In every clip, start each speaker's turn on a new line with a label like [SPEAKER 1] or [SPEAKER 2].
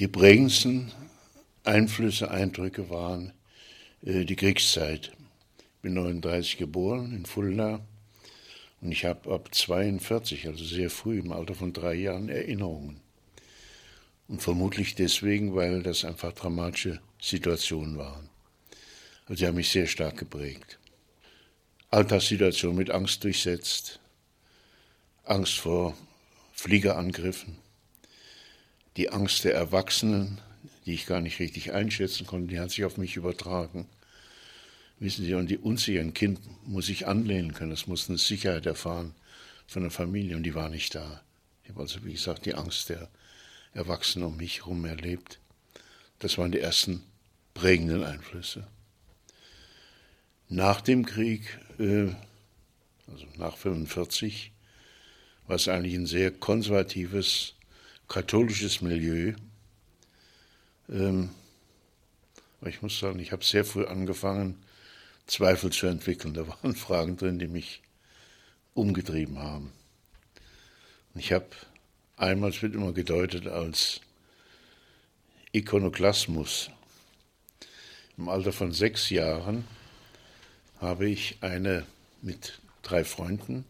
[SPEAKER 1] Die prägendsten Einflüsse, Eindrücke waren äh, die Kriegszeit. Ich bin 39 geboren in Fulda und ich habe ab 42, also sehr früh, im Alter von drei Jahren, Erinnerungen. Und vermutlich deswegen, weil das einfach dramatische Situationen waren. Also sie haben mich sehr stark geprägt. Alltagssituation mit Angst durchsetzt, Angst vor Fliegerangriffen, die Angst der Erwachsenen, die ich gar nicht richtig einschätzen konnte, die hat sich auf mich übertragen. Wissen Sie, und die unsicheren Kind muss sich anlehnen können, es muss eine Sicherheit erfahren von der Familie und die war nicht da. Ich habe also, wie gesagt, die Angst der Erwachsenen um mich herum erlebt. Das waren die ersten prägenden Einflüsse. Nach dem Krieg, äh, also nach 1945, war es eigentlich ein sehr konservatives, katholisches Milieu. Ähm, ich muss sagen, ich habe sehr früh angefangen, Zweifel zu entwickeln. Da waren Fragen drin, die mich umgetrieben haben. ich habe einmal, es wird immer gedeutet als Ikonoklasmus. Im Alter von sechs Jahren habe ich eine mit drei Freunden,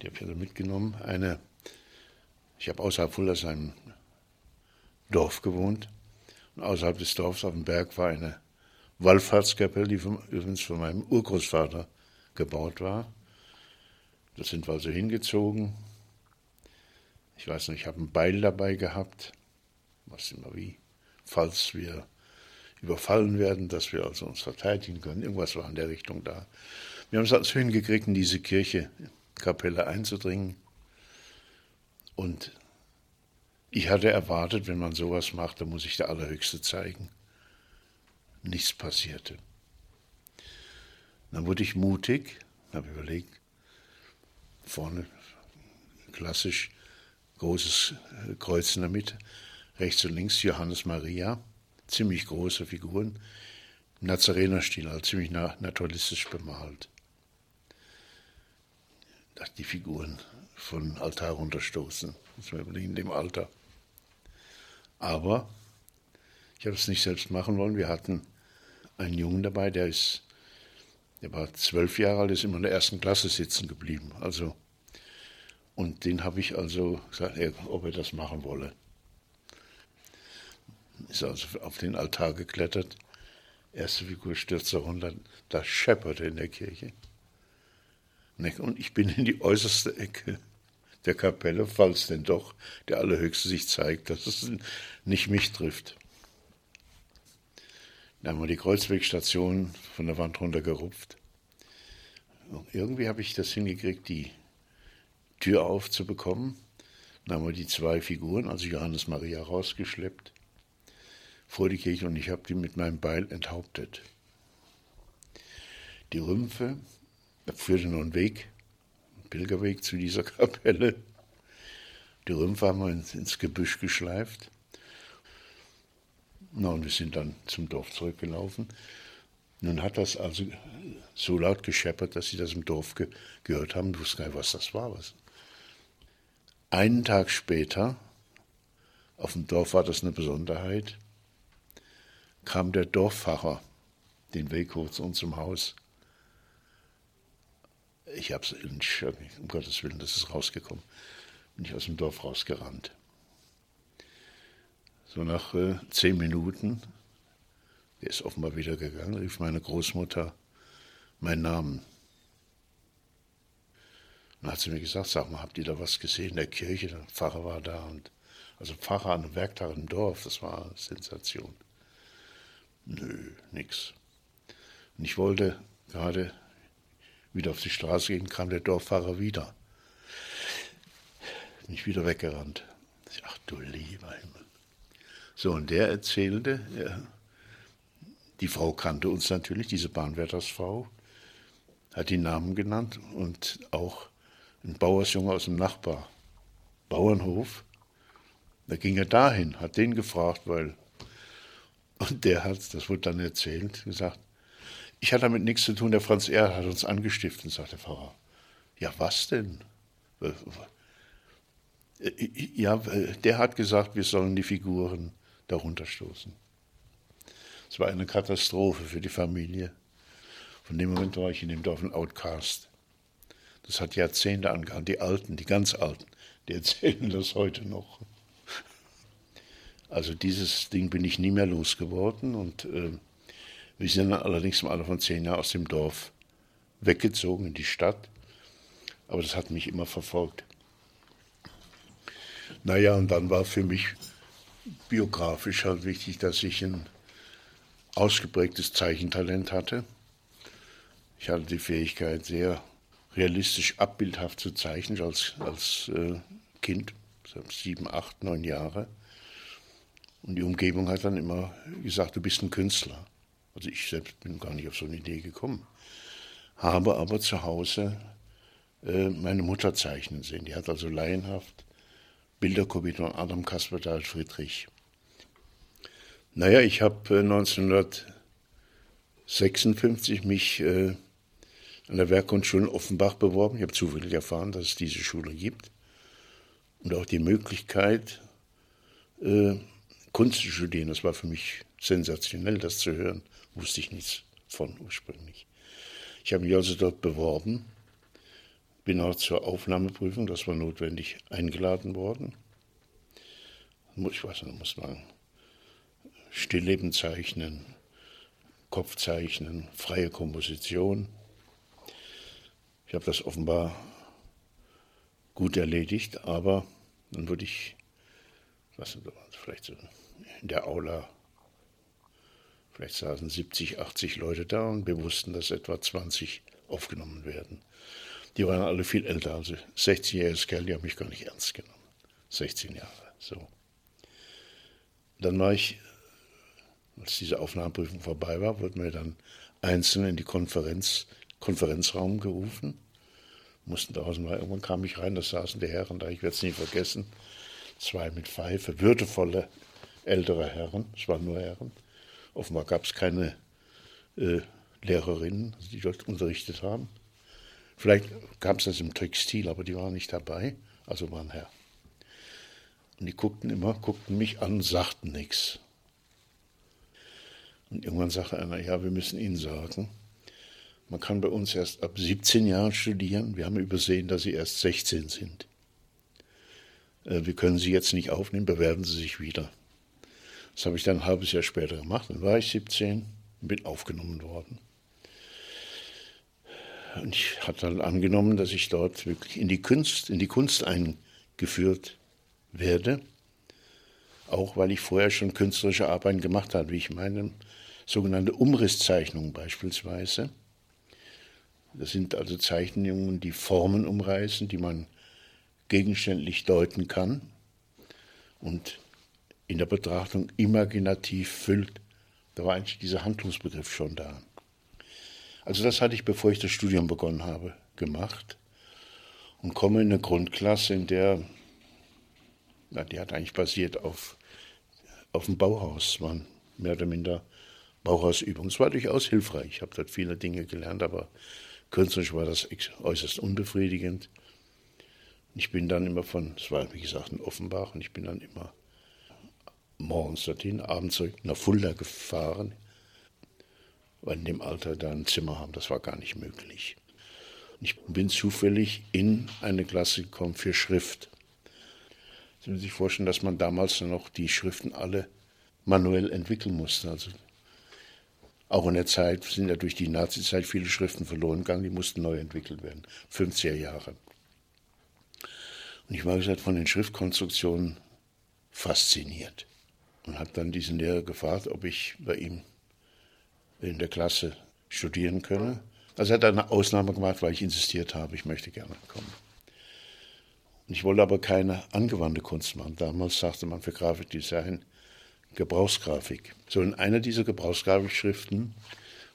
[SPEAKER 1] die habe ich also mitgenommen, eine, ich habe außerhalb Fuldersheim Dorf gewohnt und außerhalb des Dorfs auf dem Berg war eine Wallfahrtskapelle, die von, übrigens von meinem Urgroßvater gebaut war. Da sind wir also hingezogen. Ich weiß nicht, ich habe ein Beil dabei gehabt, was immer wie, falls wir überfallen werden, dass wir also uns verteidigen können. Irgendwas war in der Richtung da. Wir haben es also hingekriegt, in diese Kirche, Kapelle einzudringen. Und ich hatte erwartet, wenn man sowas macht, dann muss ich der Allerhöchste zeigen. Nichts passierte. Dann wurde ich mutig, habe überlegt, vorne klassisch großes Kreuz in der Mitte, rechts und links Johannes Maria ziemlich große Figuren, Nazarenerstil, also ziemlich naturalistisch bemalt. Die Figuren von Altar runterstoßen, muss man in dem Alter. Aber ich habe es nicht selbst machen wollen. Wir hatten einen Jungen dabei, der ist, der war zwölf Jahre alt, ist immer in der ersten Klasse sitzen geblieben. Also, und den habe ich also gesagt, ob er das machen wolle ist also auf den Altar geklettert. Erste Figur stürzte runter, da schepperte in der Kirche. Und ich bin in die äußerste Ecke der Kapelle, falls denn doch der Allerhöchste sich zeigt, dass es nicht mich trifft. Dann haben wir die Kreuzwegstation von der Wand runtergerupft. irgendwie habe ich das hingekriegt, die Tür aufzubekommen. Dann haben wir die zwei Figuren, also Johannes Maria, rausgeschleppt vor die Kirche und ich habe die mit meinem Beil enthauptet. Die Rümpfe, da führte noch ein Weg, Pilgerweg zu dieser Kapelle. Die Rümpfe haben wir ins, Gebüsch geschleift. Na, und wir sind dann zum Dorf zurückgelaufen. Nun hat das also so laut gescheppert, dass sie das im Dorf ge gehört haben. Ich wusste gar nicht, was das war. Was. Einen Tag später, auf dem Dorf war das eine Besonderheit, kam der Dorfpfarrer den Weg hoch zu unserem Haus. Ich habe es, um Gottes Willen, das ist rausgekommen. Bin ich aus dem Dorf rausgerannt. So nach äh, zehn Minuten, der ist offenbar wieder gegangen, rief meine Großmutter meinen Namen. Dann hat sie mir gesagt, sag mal, habt ihr da was gesehen in der Kirche? Der Pfarrer war da und also Pfarrer an einem Werktag im Dorf, das war eine Sensation. Nö, nix. Und ich wollte gerade wieder auf die Straße gehen, kam der Dorffahrer wieder. Bin ich wieder weggerannt. Ach du lieber Himmel. So, und der erzählte, ja, die Frau kannte uns natürlich, diese Bahnwärtersfrau, hat die Namen genannt und auch ein Bauersjunge aus dem Nachbar, Bauernhof. Da ging er dahin, hat den gefragt, weil und der hat, das wurde dann erzählt, gesagt, ich hatte damit nichts zu tun, der Franz Erhard hat uns angestiftet, sagt der Pfarrer. Ja, was denn? Äh, ja, der hat gesagt, wir sollen die Figuren darunter stoßen. Es war eine Katastrophe für die Familie. Von dem Moment war ich in dem Dorf ein Outcast. Das hat Jahrzehnte angehalten. Die Alten, die ganz Alten, die erzählen das heute noch. Also dieses Ding bin ich nie mehr losgeworden und äh, wir sind dann allerdings im Alter von zehn Jahren aus dem Dorf weggezogen in die Stadt. Aber das hat mich immer verfolgt. Naja, und dann war für mich biografisch halt wichtig, dass ich ein ausgeprägtes Zeichentalent hatte. Ich hatte die Fähigkeit, sehr realistisch abbildhaft zu zeichnen als, als äh, Kind, sieben, acht, neun Jahre. Und die Umgebung hat dann immer gesagt, du bist ein Künstler. Also ich selbst bin gar nicht auf so eine Idee gekommen. Habe aber zu Hause äh, meine Mutter zeichnen sehen. Die hat also laienhaft Bilder kopiert von Adam Kaspertal Friedrich. Naja, ich habe äh, 1956 mich äh, an der Werkgrundschule Offenbach beworben. Ich habe zufällig erfahren, dass es diese Schule gibt und auch die Möglichkeit, äh, Kunst zu studieren. Das war für mich sensationell, das zu hören. Wusste ich nichts von ursprünglich. Ich habe mich also dort beworben, bin auch zur Aufnahmeprüfung, das war notwendig, eingeladen worden. Ich weiß nicht, muss man Stillleben zeichnen, Kopf zeichnen, freie Komposition. Ich habe das offenbar gut erledigt, aber dann wurde ich, was vielleicht so in der Aula, vielleicht saßen 70, 80 Leute da und wir wussten, dass etwa 20 aufgenommen werden. Die waren alle viel älter, also 16-jähriges Kerl, die haben mich gar nicht ernst genommen. 16 Jahre, so. Dann war ich, als diese Aufnahmeprüfung vorbei war, wurden wir dann einzeln in die Konferenz, Konferenzraum gerufen. Mussten draußen mal, irgendwann kam ich rein, da saßen die Herren da, ich werde es nie vergessen. Zwei mit Pfeife, würdevolle ältere Herren, es waren nur Herren. Offenbar gab es keine äh, Lehrerinnen, die dort unterrichtet haben. Vielleicht gab es das im Textil, aber die waren nicht dabei, also waren Herren. Und die guckten immer, guckten mich an, sagten nichts. Und irgendwann sagte einer, ja, wir müssen Ihnen sagen, man kann bei uns erst ab 17 Jahren studieren. Wir haben übersehen, dass Sie erst 16 sind. Äh, wir können Sie jetzt nicht aufnehmen, bewerben Sie sich wieder. Das habe ich dann ein halbes Jahr später gemacht. Dann war ich 17 und bin aufgenommen worden. Und ich hatte dann angenommen, dass ich dort wirklich in die Kunst, in die Kunst eingeführt werde. Auch weil ich vorher schon künstlerische Arbeiten gemacht habe, wie ich meine sogenannte Umrisszeichnungen beispielsweise. Das sind also Zeichnungen, die Formen umreißen, die man gegenständlich deuten kann. Und in der Betrachtung imaginativ füllt. Da war eigentlich dieser Handlungsbegriff schon da. Also das hatte ich, bevor ich das Studium begonnen habe, gemacht und komme in eine Grundklasse, in der, na, die hat eigentlich basiert auf, auf dem Bauhaus, waren mehr oder minder Bauhausübungen. Es war durchaus hilfreich, ich habe dort viele Dinge gelernt, aber künstlerisch war das äußerst unbefriedigend. Ich bin dann immer von, es war wie gesagt in Offenbach, und ich bin dann immer morgens dorthin, abends nach Fulda gefahren, weil in dem Alter da ein Zimmer haben, das war gar nicht möglich. Ich bin zufällig in eine Klasse gekommen für Schrift. Sie müssen sich vorstellen, dass man damals noch die Schriften alle manuell entwickeln musste. Also auch in der Zeit sind ja durch die Nazizeit viele Schriften verloren gegangen, die mussten neu entwickelt werden. 50er Jahre. Und ich war gesagt von den Schriftkonstruktionen fasziniert und habe dann diesen Lehrer gefragt, ob ich bei ihm in der Klasse studieren könne. Also er hat eine Ausnahme gemacht, weil ich insistiert habe, ich möchte gerne kommen. Und ich wollte aber keine angewandte Kunst machen. Damals sagte man für Grafikdesign Gebrauchsgrafik. So in einer dieser Gebrauchsgrafikschriften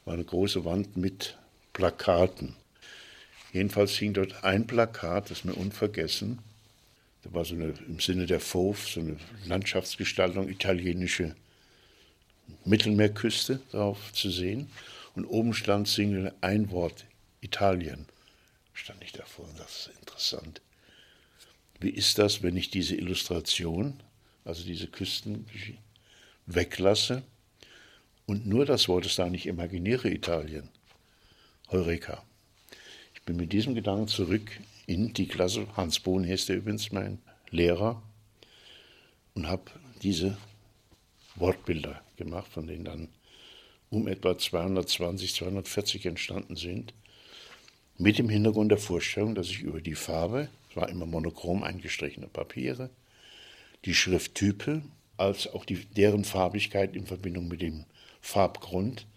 [SPEAKER 1] war eine große Wand mit Plakaten. Jedenfalls hing dort ein Plakat, das mir unvergessen, da war so eine, im Sinne der Fauve, so eine Landschaftsgestaltung, italienische Mittelmeerküste drauf zu sehen. Und oben stand Single ein Wort, Italien. Stand ich davor und das ist interessant. wie ist das, wenn ich diese Illustration, also diese Küsten, weglasse und nur das Wort ist da, nicht imaginiere Italien. Heureka. Ich bin mit diesem Gedanken zurück in die Klasse. Hans Bohn ist übrigens mein Lehrer und habe diese Wortbilder gemacht, von denen dann um etwa 220, 240 entstanden sind, mit dem Hintergrund der Vorstellung, dass ich über die Farbe, es war immer monochrom eingestrichene Papiere, die Schrifttype, als auch die, deren Farbigkeit in Verbindung mit dem Farbgrund,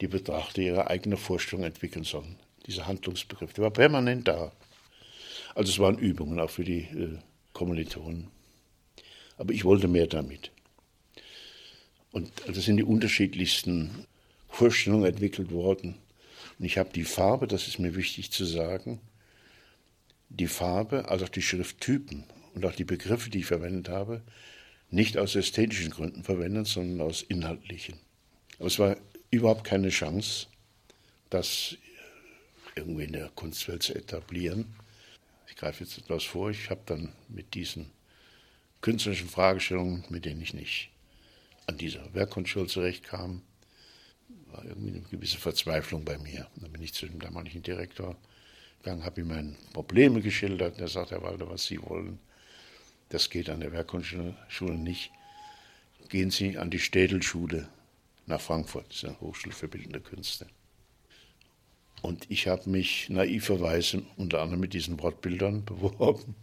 [SPEAKER 1] die Betrachter ihre eigene Vorstellung entwickeln sollen. Dieser Handlungsbegriff, der war permanent da. Also es waren Übungen auch für die äh, Kommilitonen. Aber ich wollte mehr damit. Und also sind die unterschiedlichsten Vorstellungen entwickelt worden. Und ich habe die Farbe, das ist mir wichtig zu sagen, die Farbe, also auch die Schrifttypen und auch die Begriffe, die ich verwendet habe, nicht aus ästhetischen Gründen verwendet, sondern aus inhaltlichen. Aber es war überhaupt keine Chance, das irgendwie in der Kunstwelt zu etablieren. Ich greife jetzt etwas vor, ich habe dann mit diesen künstlerischen Fragestellungen, mit denen ich nicht an dieser Werkkontrolle zurechtkam, war irgendwie eine gewisse Verzweiflung bei mir. Dann bin ich zu dem damaligen Direktor gegangen, habe ihm meine Probleme geschildert. Er sagt, Herr Walter, was Sie wollen, das geht an der Werkkunstschule nicht. Gehen Sie an die Städelschule nach Frankfurt, das ist eine Hochschule für bildende Künste. Und ich habe mich naiverweise unter anderem mit diesen Wortbildern beworben.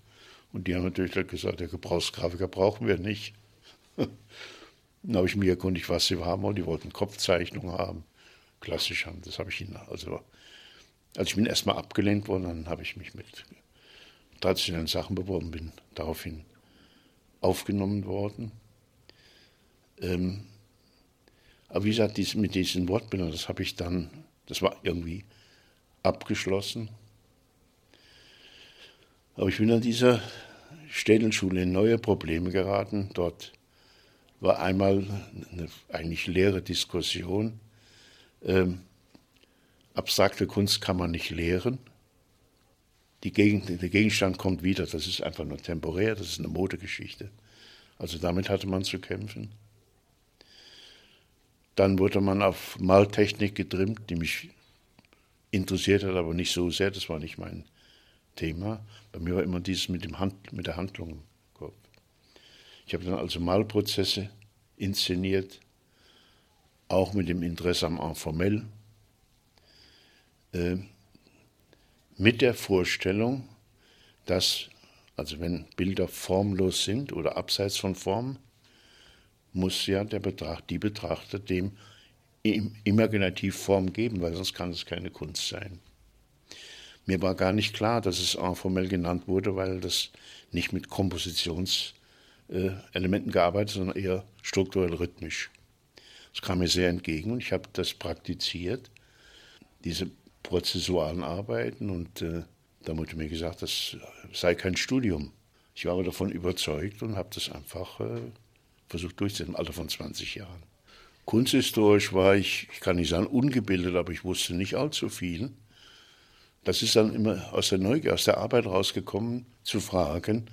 [SPEAKER 1] Und die haben natürlich gesagt, der Gebrauchsgrafiker brauchen wir nicht. Dann habe ich mir erkundigt, was sie haben wollen. Die wollten Kopfzeichnungen haben, klassisch haben. Das habe ich ihnen, also, als ich bin erstmal abgelehnt worden, dann habe ich mich mit traditionellen Sachen beworben, bin daraufhin aufgenommen worden. Ähm, aber wie gesagt, dies, mit diesen Wortbildern, das habe ich dann, das war irgendwie abgeschlossen. Aber ich bin an dieser Städelschule in neue Probleme geraten. Dort war einmal eine eigentlich leere Diskussion. Ähm, abstrakte Kunst kann man nicht lehren. Gegend, der Gegenstand kommt wieder, das ist einfach nur temporär, das ist eine Modegeschichte. Also damit hatte man zu kämpfen. Dann wurde man auf Maltechnik getrimmt, die mich interessiert hat, aber nicht so sehr, das war nicht mein Thema. Bei mir war immer dieses mit, dem Hand, mit der Handlung ich habe dann also Malprozesse inszeniert, auch mit dem Interesse am Informell, äh, mit der Vorstellung, dass, also wenn Bilder formlos sind oder abseits von Form, muss ja der Betracht, die Betrachter dem imaginativ Form geben, weil sonst kann es keine Kunst sein. Mir war gar nicht klar, dass es informell genannt wurde, weil das nicht mit Kompositions- äh, gearbeitet, sondern eher strukturell rhythmisch. Das kam mir sehr entgegen und ich habe das praktiziert, diese prozessualen Arbeiten und äh, da wurde mir gesagt, das sei kein Studium. Ich war aber davon überzeugt und habe das einfach äh, versucht durchzusetzen, im Alter von 20 Jahren. Kunsthistorisch war ich, ich kann nicht sagen ungebildet, aber ich wusste nicht allzu viel. Das ist dann immer aus der Neugier, aus der Arbeit rausgekommen, zu fragen,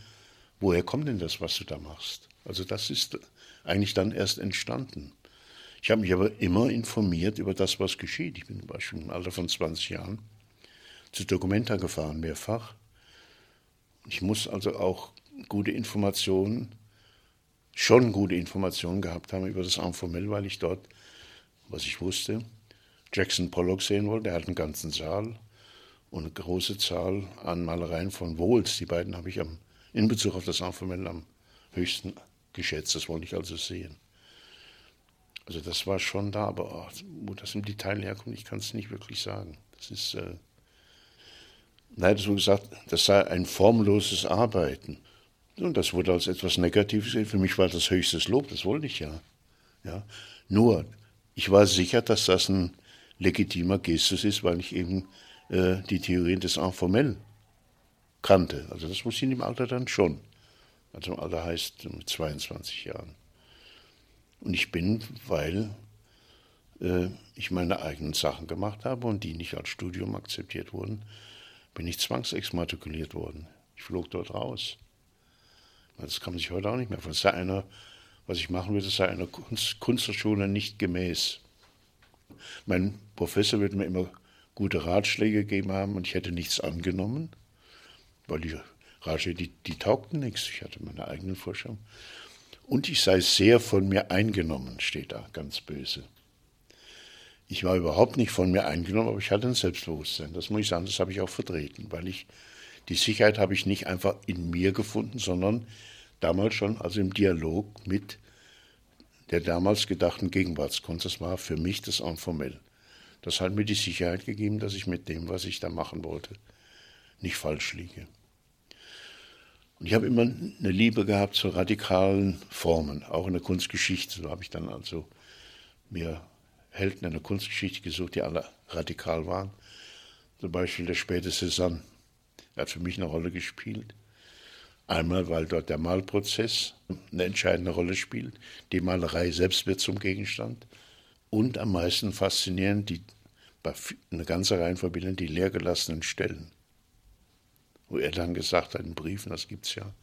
[SPEAKER 1] woher kommt denn das, was du da machst? Also das ist eigentlich dann erst entstanden. Ich habe mich aber immer informiert über das, was geschieht. Ich bin zum Beispiel im Alter von 20 Jahren zu Documenta gefahren, mehrfach. Ich muss also auch gute Informationen, schon gute Informationen gehabt haben über das Informell, weil ich dort, was ich wusste, Jackson Pollock sehen wollte. Er hat einen ganzen Saal und eine große Zahl an Malereien von Wohls. Die beiden habe ich am in Bezug auf das Informell am höchsten geschätzt. Das wollte ich also sehen. Also das war schon da, aber oh, wo das im Detail herkommt, ich kann es nicht wirklich sagen. Das ist, äh, nein, wurde gesagt, das sei ein formloses Arbeiten. Und das wurde als etwas Negatives gesehen. Für mich war das höchstes Lob, das wollte ich ja. ja. Nur, ich war sicher, dass das ein legitimer Gestus ist, weil ich eben äh, die Theorien des Informell kannte. Also das wusste ich in dem Alter dann schon. Also im Alter heißt mit 22 Jahren. Und ich bin, weil äh, ich meine eigenen Sachen gemacht habe und die nicht als Studium akzeptiert wurden, bin ich zwangsexmatrikuliert worden. Ich flog dort raus. Das kann man sich heute auch nicht mehr vorstellen. Einer, was ich machen würde, sei einer Kunst, Kunsthochschule nicht gemäß. Mein Professor wird mir immer gute Ratschläge gegeben haben und ich hätte nichts angenommen, weil die Ratschläge, die, die taugten nichts. Ich hatte meine eigenen Vorstellungen. Und ich sei sehr von mir eingenommen, steht da ganz böse. Ich war überhaupt nicht von mir eingenommen, aber ich hatte ein Selbstbewusstsein. Das muss ich sagen, das habe ich auch vertreten, weil ich die Sicherheit habe ich nicht einfach in mir gefunden, sondern damals schon also im Dialog mit der damals gedachten Gegenwartskunst. Das war für mich das Informell. Das hat mir die Sicherheit gegeben, dass ich mit dem, was ich da machen wollte, nicht falsch liege. Und ich habe immer eine Liebe gehabt zu radikalen Formen, auch in der Kunstgeschichte. So habe ich dann also mir Helden in der Kunstgeschichte gesucht, die alle radikal waren. Zum Beispiel der späte Cézanne. Hat für mich eine Rolle gespielt. Einmal, weil dort der Malprozess eine entscheidende Rolle spielt. Die Malerei selbst wird zum Gegenstand. Und am meisten faszinierend, die, bei einer Reihe von Bildern, die leergelassenen Stellen. Wo er dann gesagt hat in Briefen, das gibt es ja,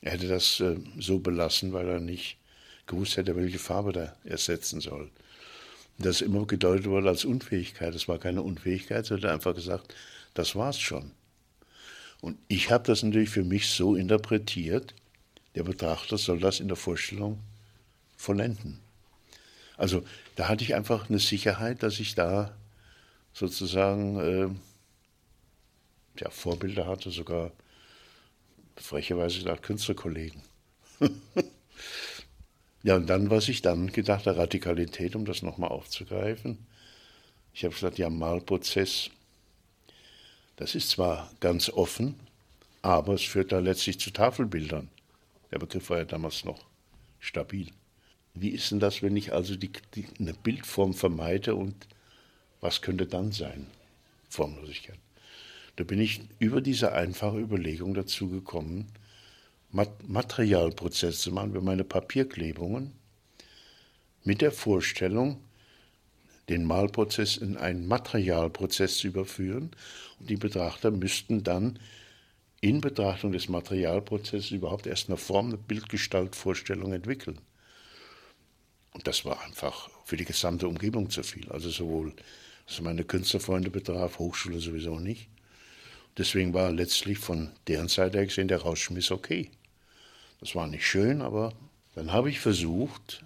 [SPEAKER 1] er hätte das äh, so belassen, weil er nicht gewusst hätte, welche Farbe da ersetzen soll. Das immer gedeutet wurde als Unfähigkeit. Das war keine Unfähigkeit, sondern einfach gesagt, das war's schon. Und ich habe das natürlich für mich so interpretiert, der Betrachter soll das in der Vorstellung vollenden. Also da hatte ich einfach eine Sicherheit, dass ich da sozusagen äh, ja, Vorbilder hatte, sogar frecherweise gesagt Künstlerkollegen. ja, und dann, was ich dann gedacht, der Radikalität, um das nochmal aufzugreifen, ich habe gesagt, ja, Malprozess das ist zwar ganz offen, aber es führt da letztlich zu Tafelbildern. Der Begriff war ja damals noch stabil. Wie ist denn das, wenn ich also die, die, eine Bildform vermeide und was könnte dann sein? Formlosigkeit. Da bin ich über diese einfache Überlegung dazu gekommen, Materialprozesse zu machen, für meine Papierklebungen, mit der Vorstellung, den Malprozess in einen Materialprozess zu überführen. Und die Betrachter müssten dann in Betrachtung des Materialprozesses überhaupt erst eine Form, eine Bildgestaltvorstellung entwickeln. Und das war einfach für die gesamte Umgebung zu viel. Also sowohl, was meine Künstlerfreunde betraf, Hochschule sowieso nicht. Deswegen war letztlich von deren Seite her gesehen der Rausschmiss okay. Das war nicht schön, aber dann habe ich versucht,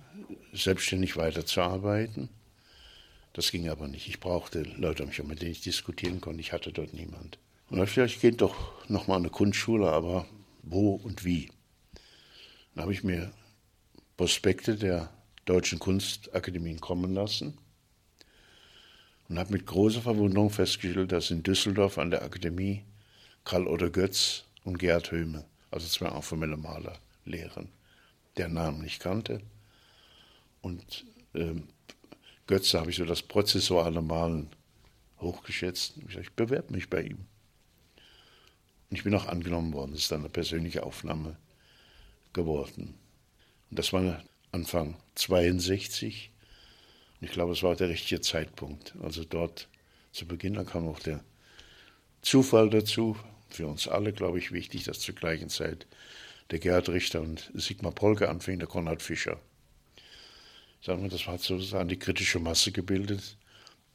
[SPEAKER 1] selbstständig weiterzuarbeiten das ging aber nicht. Ich brauchte Leute mit denen ich diskutieren konnte. Ich hatte dort niemand. Und dann ich, ich gehe doch nochmal an eine Kunstschule, aber wo und wie? Dann habe ich mir Prospekte der Deutschen Kunstakademien kommen lassen und habe mit großer Verwunderung festgestellt, dass in Düsseldorf an der Akademie Karl Otto Götz und Gerhard Höhme, also zwei informelle Maler, lehren, der Namen nicht kannte. Und ähm, Götze habe ich so das prozessuale Malen hochgeschätzt. Ich, ich bewerbe mich bei ihm. Und ich bin auch angenommen worden. Das ist dann eine persönliche Aufnahme geworden. Und das war Anfang 62. Und ich glaube, es war der richtige Zeitpunkt. Also dort zu Beginn, da kam auch der Zufall dazu. Für uns alle, glaube ich, wichtig, dass zur gleichen Zeit der Gerhard Richter und Sigmar Polke anfing, der Konrad Fischer sagen wir, das hat sozusagen die kritische Masse gebildet,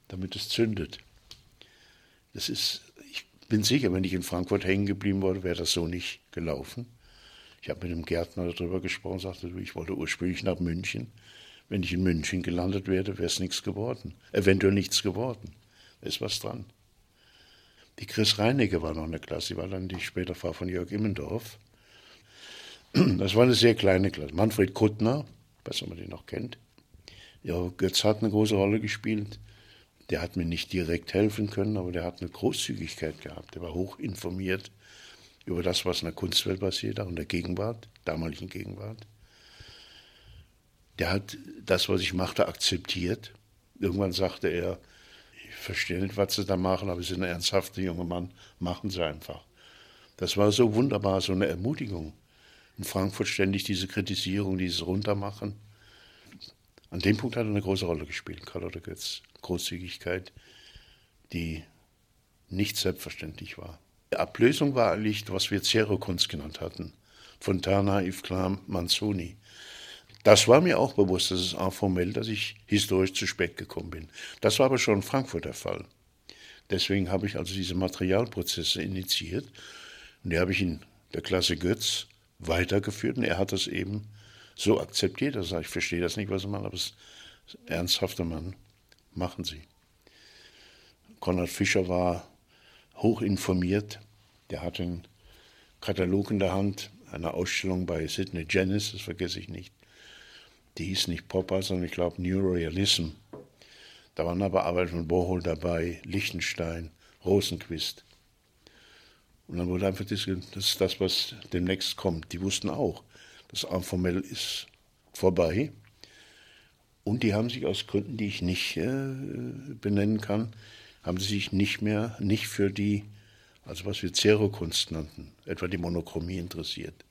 [SPEAKER 1] damit es zündet. Das ist, ich bin sicher, wenn ich in Frankfurt hängen geblieben wäre, wäre das so nicht gelaufen. Ich habe mit einem Gärtner darüber gesprochen, sagte, ich wollte ursprünglich nach München. Wenn ich in München gelandet wäre, wäre es nichts geworden. Eventuell nichts geworden. Da ist was dran. Die Chris Reinecke war noch eine Klasse, die war dann die später Frau von Jörg Immendorf. Das war eine sehr kleine Klasse. Manfred Kuttner, weiß nicht, ob man den noch kennt, ja, Götz hat eine große Rolle gespielt. Der hat mir nicht direkt helfen können, aber der hat eine Großzügigkeit gehabt. Der war hoch informiert über das, was in der Kunstwelt passiert, auch in der Gegenwart, damaligen Gegenwart. Der hat das, was ich machte, akzeptiert. Irgendwann sagte er, ich verstehe nicht, was Sie da machen, aber Sie sind ein ernsthafter junger Mann, machen Sie einfach. Das war so wunderbar, so eine Ermutigung. In Frankfurt ständig diese Kritisierung, dieses Runtermachen. An dem Punkt hat er eine große Rolle gespielt, Karl Otto Götz. Großzügigkeit, die nicht selbstverständlich war. Die Ablösung war eigentlich, was wir Zero-Kunst genannt hatten. Fontana, Yves Klein, Manzoni. Das war mir auch bewusst, das ist formell, dass ich historisch zu spät gekommen bin. Das war aber schon in Frankfurt der Fall. Deswegen habe ich also diese Materialprozesse initiiert und die habe ich in der Klasse Götz weitergeführt und er hat das eben so akzeptiert. Er ich verstehe das nicht, was Sie machen, aber es ist ein ernsthafter Mann. Machen Sie. Konrad Fischer war hoch informiert. Der hatte einen Katalog in der Hand, eine Ausstellung bei Sidney Janis, das vergesse ich nicht. Die hieß nicht Popper, sondern ich glaube New Realism. Da waren aber Arbeit von Bohrhol dabei, Lichtenstein, Rosenquist. Und dann wurde einfach das, das ist das, was demnächst kommt. Die wussten auch, das informell ist vorbei. Und die haben sich aus Gründen, die ich nicht äh, benennen kann, haben sie sich nicht mehr, nicht für die, also was wir Zerokunst nannten, etwa die Monochromie interessiert.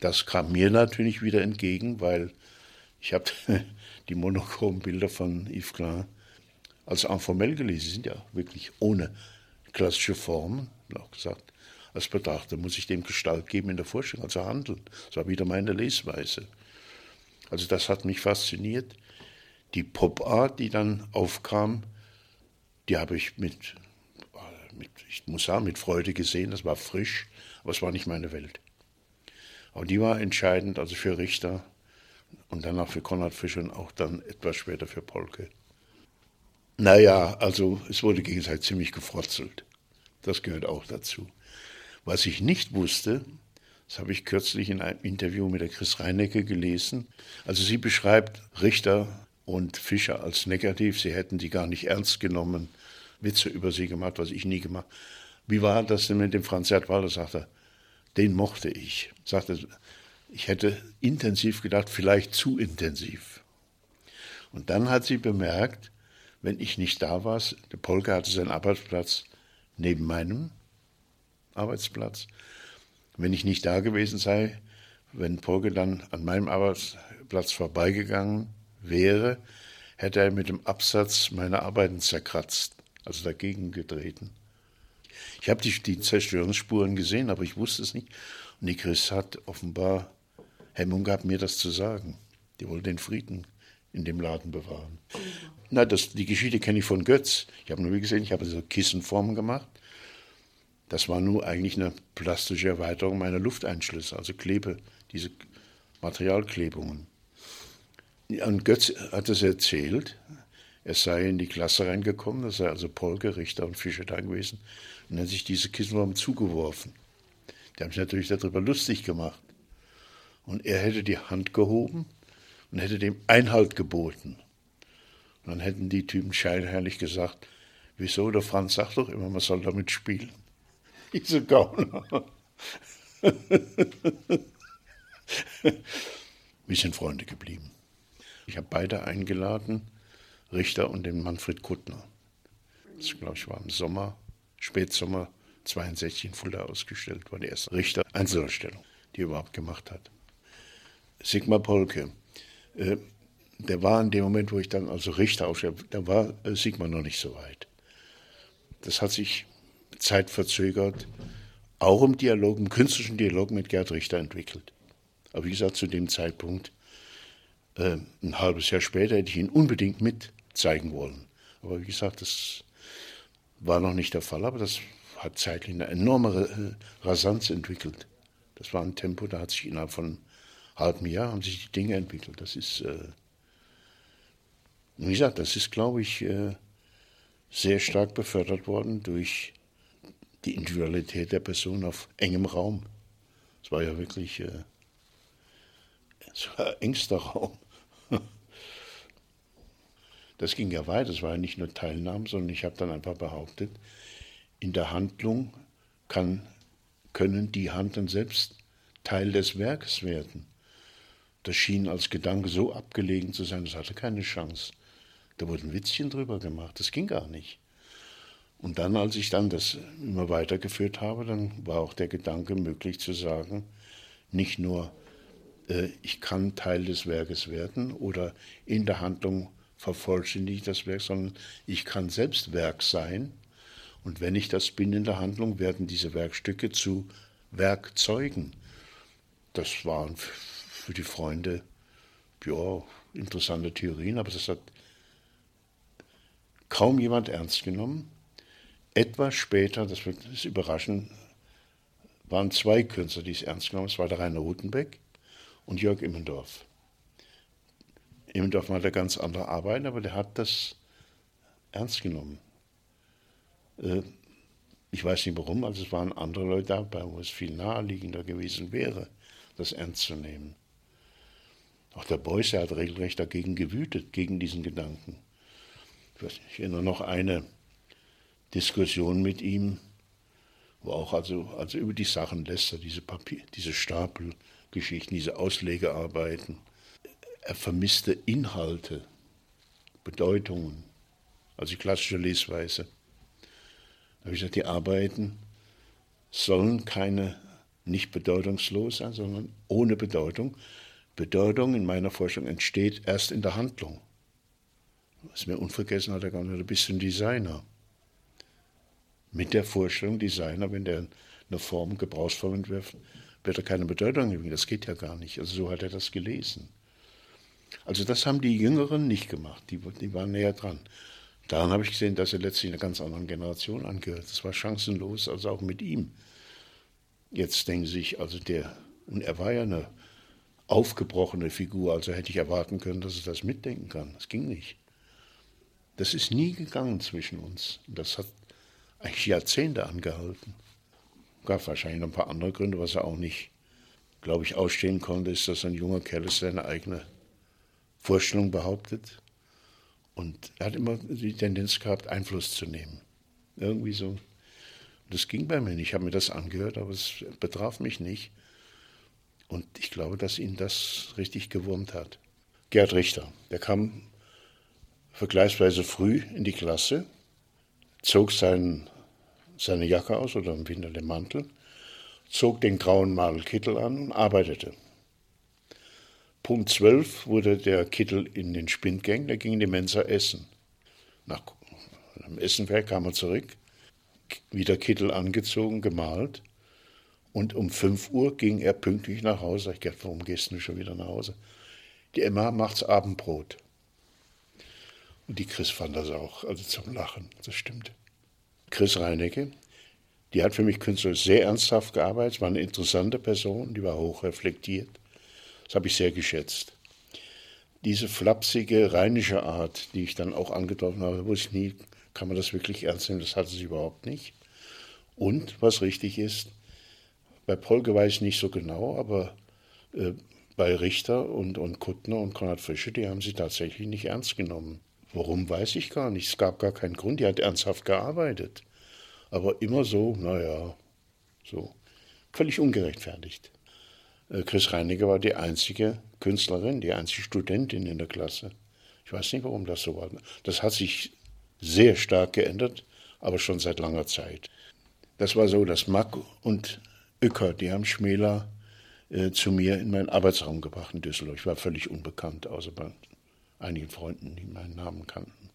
[SPEAKER 1] Das kam mir natürlich wieder entgegen, weil ich habe die monochromen Bilder von Yves Klein als informell gelesen. Sie sind ja wirklich ohne klassische Formen, auch gesagt. Als Betrachter muss ich dem Gestalt geben in der Forschung, also handeln. Das war wieder meine Lesweise. Also das hat mich fasziniert. Die Pop-Art, die dann aufkam, die habe ich mit, mit, ich muss sagen, mit Freude gesehen. Das war frisch, aber es war nicht meine Welt. Aber die war entscheidend, also für Richter und danach für Konrad Fischer und auch dann etwas später für Polke. Naja, also es wurde gegenseitig ziemlich gefrotzelt. Das gehört auch dazu. Was ich nicht wusste, das habe ich kürzlich in einem Interview mit der Chris Reinecke gelesen. Also sie beschreibt Richter und Fischer als negativ. Sie hätten die gar nicht ernst genommen, Witze über sie gemacht, was ich nie gemacht. Wie war das denn mit dem Franz Erdwalder? Sagte den mochte ich. Sagte, ich hätte intensiv gedacht, vielleicht zu intensiv. Und dann hat sie bemerkt, wenn ich nicht da war, der Polke hatte seinen Arbeitsplatz neben meinem Arbeitsplatz. Wenn ich nicht da gewesen sei, wenn Polke dann an meinem Arbeitsplatz vorbeigegangen wäre, hätte er mit dem Absatz meine Arbeiten zerkratzt, also dagegen getreten. Ich habe die, die Zerstörungsspuren gesehen, aber ich wusste es nicht. Und die Chris hat offenbar Hemmung gehabt, mir das zu sagen. Die wollte den Frieden in dem Laden bewahren. Na, das, die Geschichte kenne ich von Götz. Ich habe nur gesehen, ich habe so Kissenformen gemacht. Das war nur eigentlich eine plastische Erweiterung meiner Lufteinschlüsse, also Klebe, diese Materialklebungen. Und Götz hat es erzählt, er sei in die Klasse reingekommen, da sei also Polke, Richter und Fischer da gewesen und hat sich diese Kissenformen zugeworfen. Die haben sich natürlich darüber lustig gemacht. Und er hätte die Hand gehoben und hätte dem Einhalt geboten. Und dann hätten die Typen scheinheilig gesagt, wieso, der Franz sagt doch immer, man soll damit spielen. Diese Gauner. Wir sind Freunde geblieben. Ich habe beide eingeladen, Richter und den Manfred Kuttner. Das, glaube ich, war im Sommer, Spätsommer 62 in Fulda ausgestellt, war die erste Richter-Einzelausstellung, die er überhaupt gemacht hat. Sigmar Polke, äh, der war in dem Moment, wo ich dann also Richter aufstellte, da war äh, Sigmar noch nicht so weit. Das hat sich Zeit verzögert, auch im Dialog, im künstlerischen Dialog mit Gerd Richter entwickelt. Aber wie gesagt, zu dem Zeitpunkt, äh, ein halbes Jahr später, hätte ich ihn unbedingt mit zeigen wollen. Aber wie gesagt, das war noch nicht der Fall, aber das hat zeitlich eine enorme Rasanz entwickelt. Das war ein Tempo, da hat sich innerhalb von halben Jahr haben sich die Dinge entwickelt. Das ist, äh, wie gesagt, das ist, glaube ich, äh, sehr stark befördert worden durch die Individualität der Person auf engem Raum. Es war ja wirklich äh, war engster Raum. Das ging ja weiter, es war ja nicht nur Teilnahme, sondern ich habe dann einfach behauptet, in der Handlung kann, können die Handeln selbst Teil des Werkes werden. Das schien als Gedanke so abgelegen zu sein, das hatte keine Chance. Da wurden Witzchen drüber gemacht, das ging gar nicht. Und dann, als ich dann das immer weitergeführt habe, dann war auch der Gedanke möglich zu sagen, nicht nur, äh, ich kann Teil des Werkes werden oder in der Handlung vervollständige ich das Werk, sondern ich kann selbst Werk sein. Und wenn ich das bin in der Handlung, werden diese Werkstücke zu Werkzeugen das waren für die Freunde ja, interessante Theorien, aber das hat kaum jemand ernst genommen. Etwas später, das wird das überraschen, waren zwei Künstler, die es ernst genommen haben. Es war der Rainer Rutenbeck und Jörg Immendorf. Immendorf hatte ganz andere Arbeiten, aber der hat das ernst genommen. Äh, ich weiß nicht warum, also es waren andere Leute dabei, wo es viel naheliegender gewesen wäre, das ernst zu nehmen. Auch der Beuys, hat regelrecht dagegen gewütet, gegen diesen Gedanken. Ich, weiß nicht, ich erinnere noch eine Diskussion mit ihm, wo auch also, also über die Sachen lässt diese Papier, diese Stapelgeschichten, diese Auslegearbeiten. Er vermisste Inhalte, Bedeutungen, also die klassische Lesweise. Da habe ich gesagt, die Arbeiten sollen keine nicht bedeutungslos sein, sondern ohne Bedeutung. Bedeutung in meiner Forschung entsteht erst in der Handlung. Was mir unvergessen hat, er gar nicht, du bist ein Designer. Mit der Vorstellung, Designer, wenn der eine Form, Gebrauchsform entwirft, wird er keine Bedeutung geben. Das geht ja gar nicht. Also so hat er das gelesen. Also das haben die Jüngeren nicht gemacht. Die, die waren näher dran. Daran habe ich gesehen, dass er letztlich einer ganz anderen Generation angehört. Das war chancenlos, also auch mit ihm. Jetzt denken Sie sich, also der, und er war ja eine aufgebrochene Figur, also hätte ich erwarten können, dass er das mitdenken kann. Das ging nicht. Das ist nie gegangen zwischen uns. Das hat Jahrzehnte angehalten. Gab wahrscheinlich noch ein paar andere Gründe, was er auch nicht, glaube ich, ausstehen konnte, ist, dass ein junger Kerl seine eigene Vorstellung behauptet. Und er hat immer die Tendenz gehabt, Einfluss zu nehmen. Irgendwie so. Das ging bei mir nicht. Ich habe mir das angehört, aber es betraf mich nicht. Und ich glaube, dass ihn das richtig gewurmt hat. Gerd Richter, der kam vergleichsweise früh in die Klasse, zog sein, seine Jacke aus oder im Winter den Mantel, zog den grauen Madelkittel an und arbeitete. Punkt 12 wurde der Kittel in den Spind gehängt, er ging in die Mensa essen. Nach dem Essenwerk kam er zurück, wieder Kittel angezogen, gemalt und um 5 Uhr ging er pünktlich nach Hause. Ich dachte, warum gehst du schon wieder nach Hause? Die Emma macht's Abendbrot. Und die Chris fand das auch, also zum Lachen, das stimmt. Chris Reinecke, die hat für mich künstlerisch sehr ernsthaft gearbeitet, war eine interessante Person, die war hochreflektiert. Das habe ich sehr geschätzt. Diese flapsige rheinische Art, die ich dann auch angetroffen habe, wusste ich nie, kann man das wirklich ernst nehmen, das hatte sie überhaupt nicht. Und was richtig ist, bei Polke weiß ich nicht so genau, aber äh, bei Richter und, und Kuttner und Konrad Frische, die haben sie tatsächlich nicht ernst genommen. Warum, weiß ich gar nicht. Es gab gar keinen Grund. Die hat ernsthaft gearbeitet. Aber immer so, naja, so. Völlig ungerechtfertigt. Äh, Chris Reiniger war die einzige Künstlerin, die einzige Studentin in der Klasse. Ich weiß nicht, warum das so war. Das hat sich sehr stark geändert, aber schon seit langer Zeit. Das war so, dass Mack und Uecker, die haben Schmäler äh, zu mir in meinen Arbeitsraum gebracht in Düsseldorf. Ich war völlig unbekannt, außer bei einigen Freunden, die meinen Namen kannten.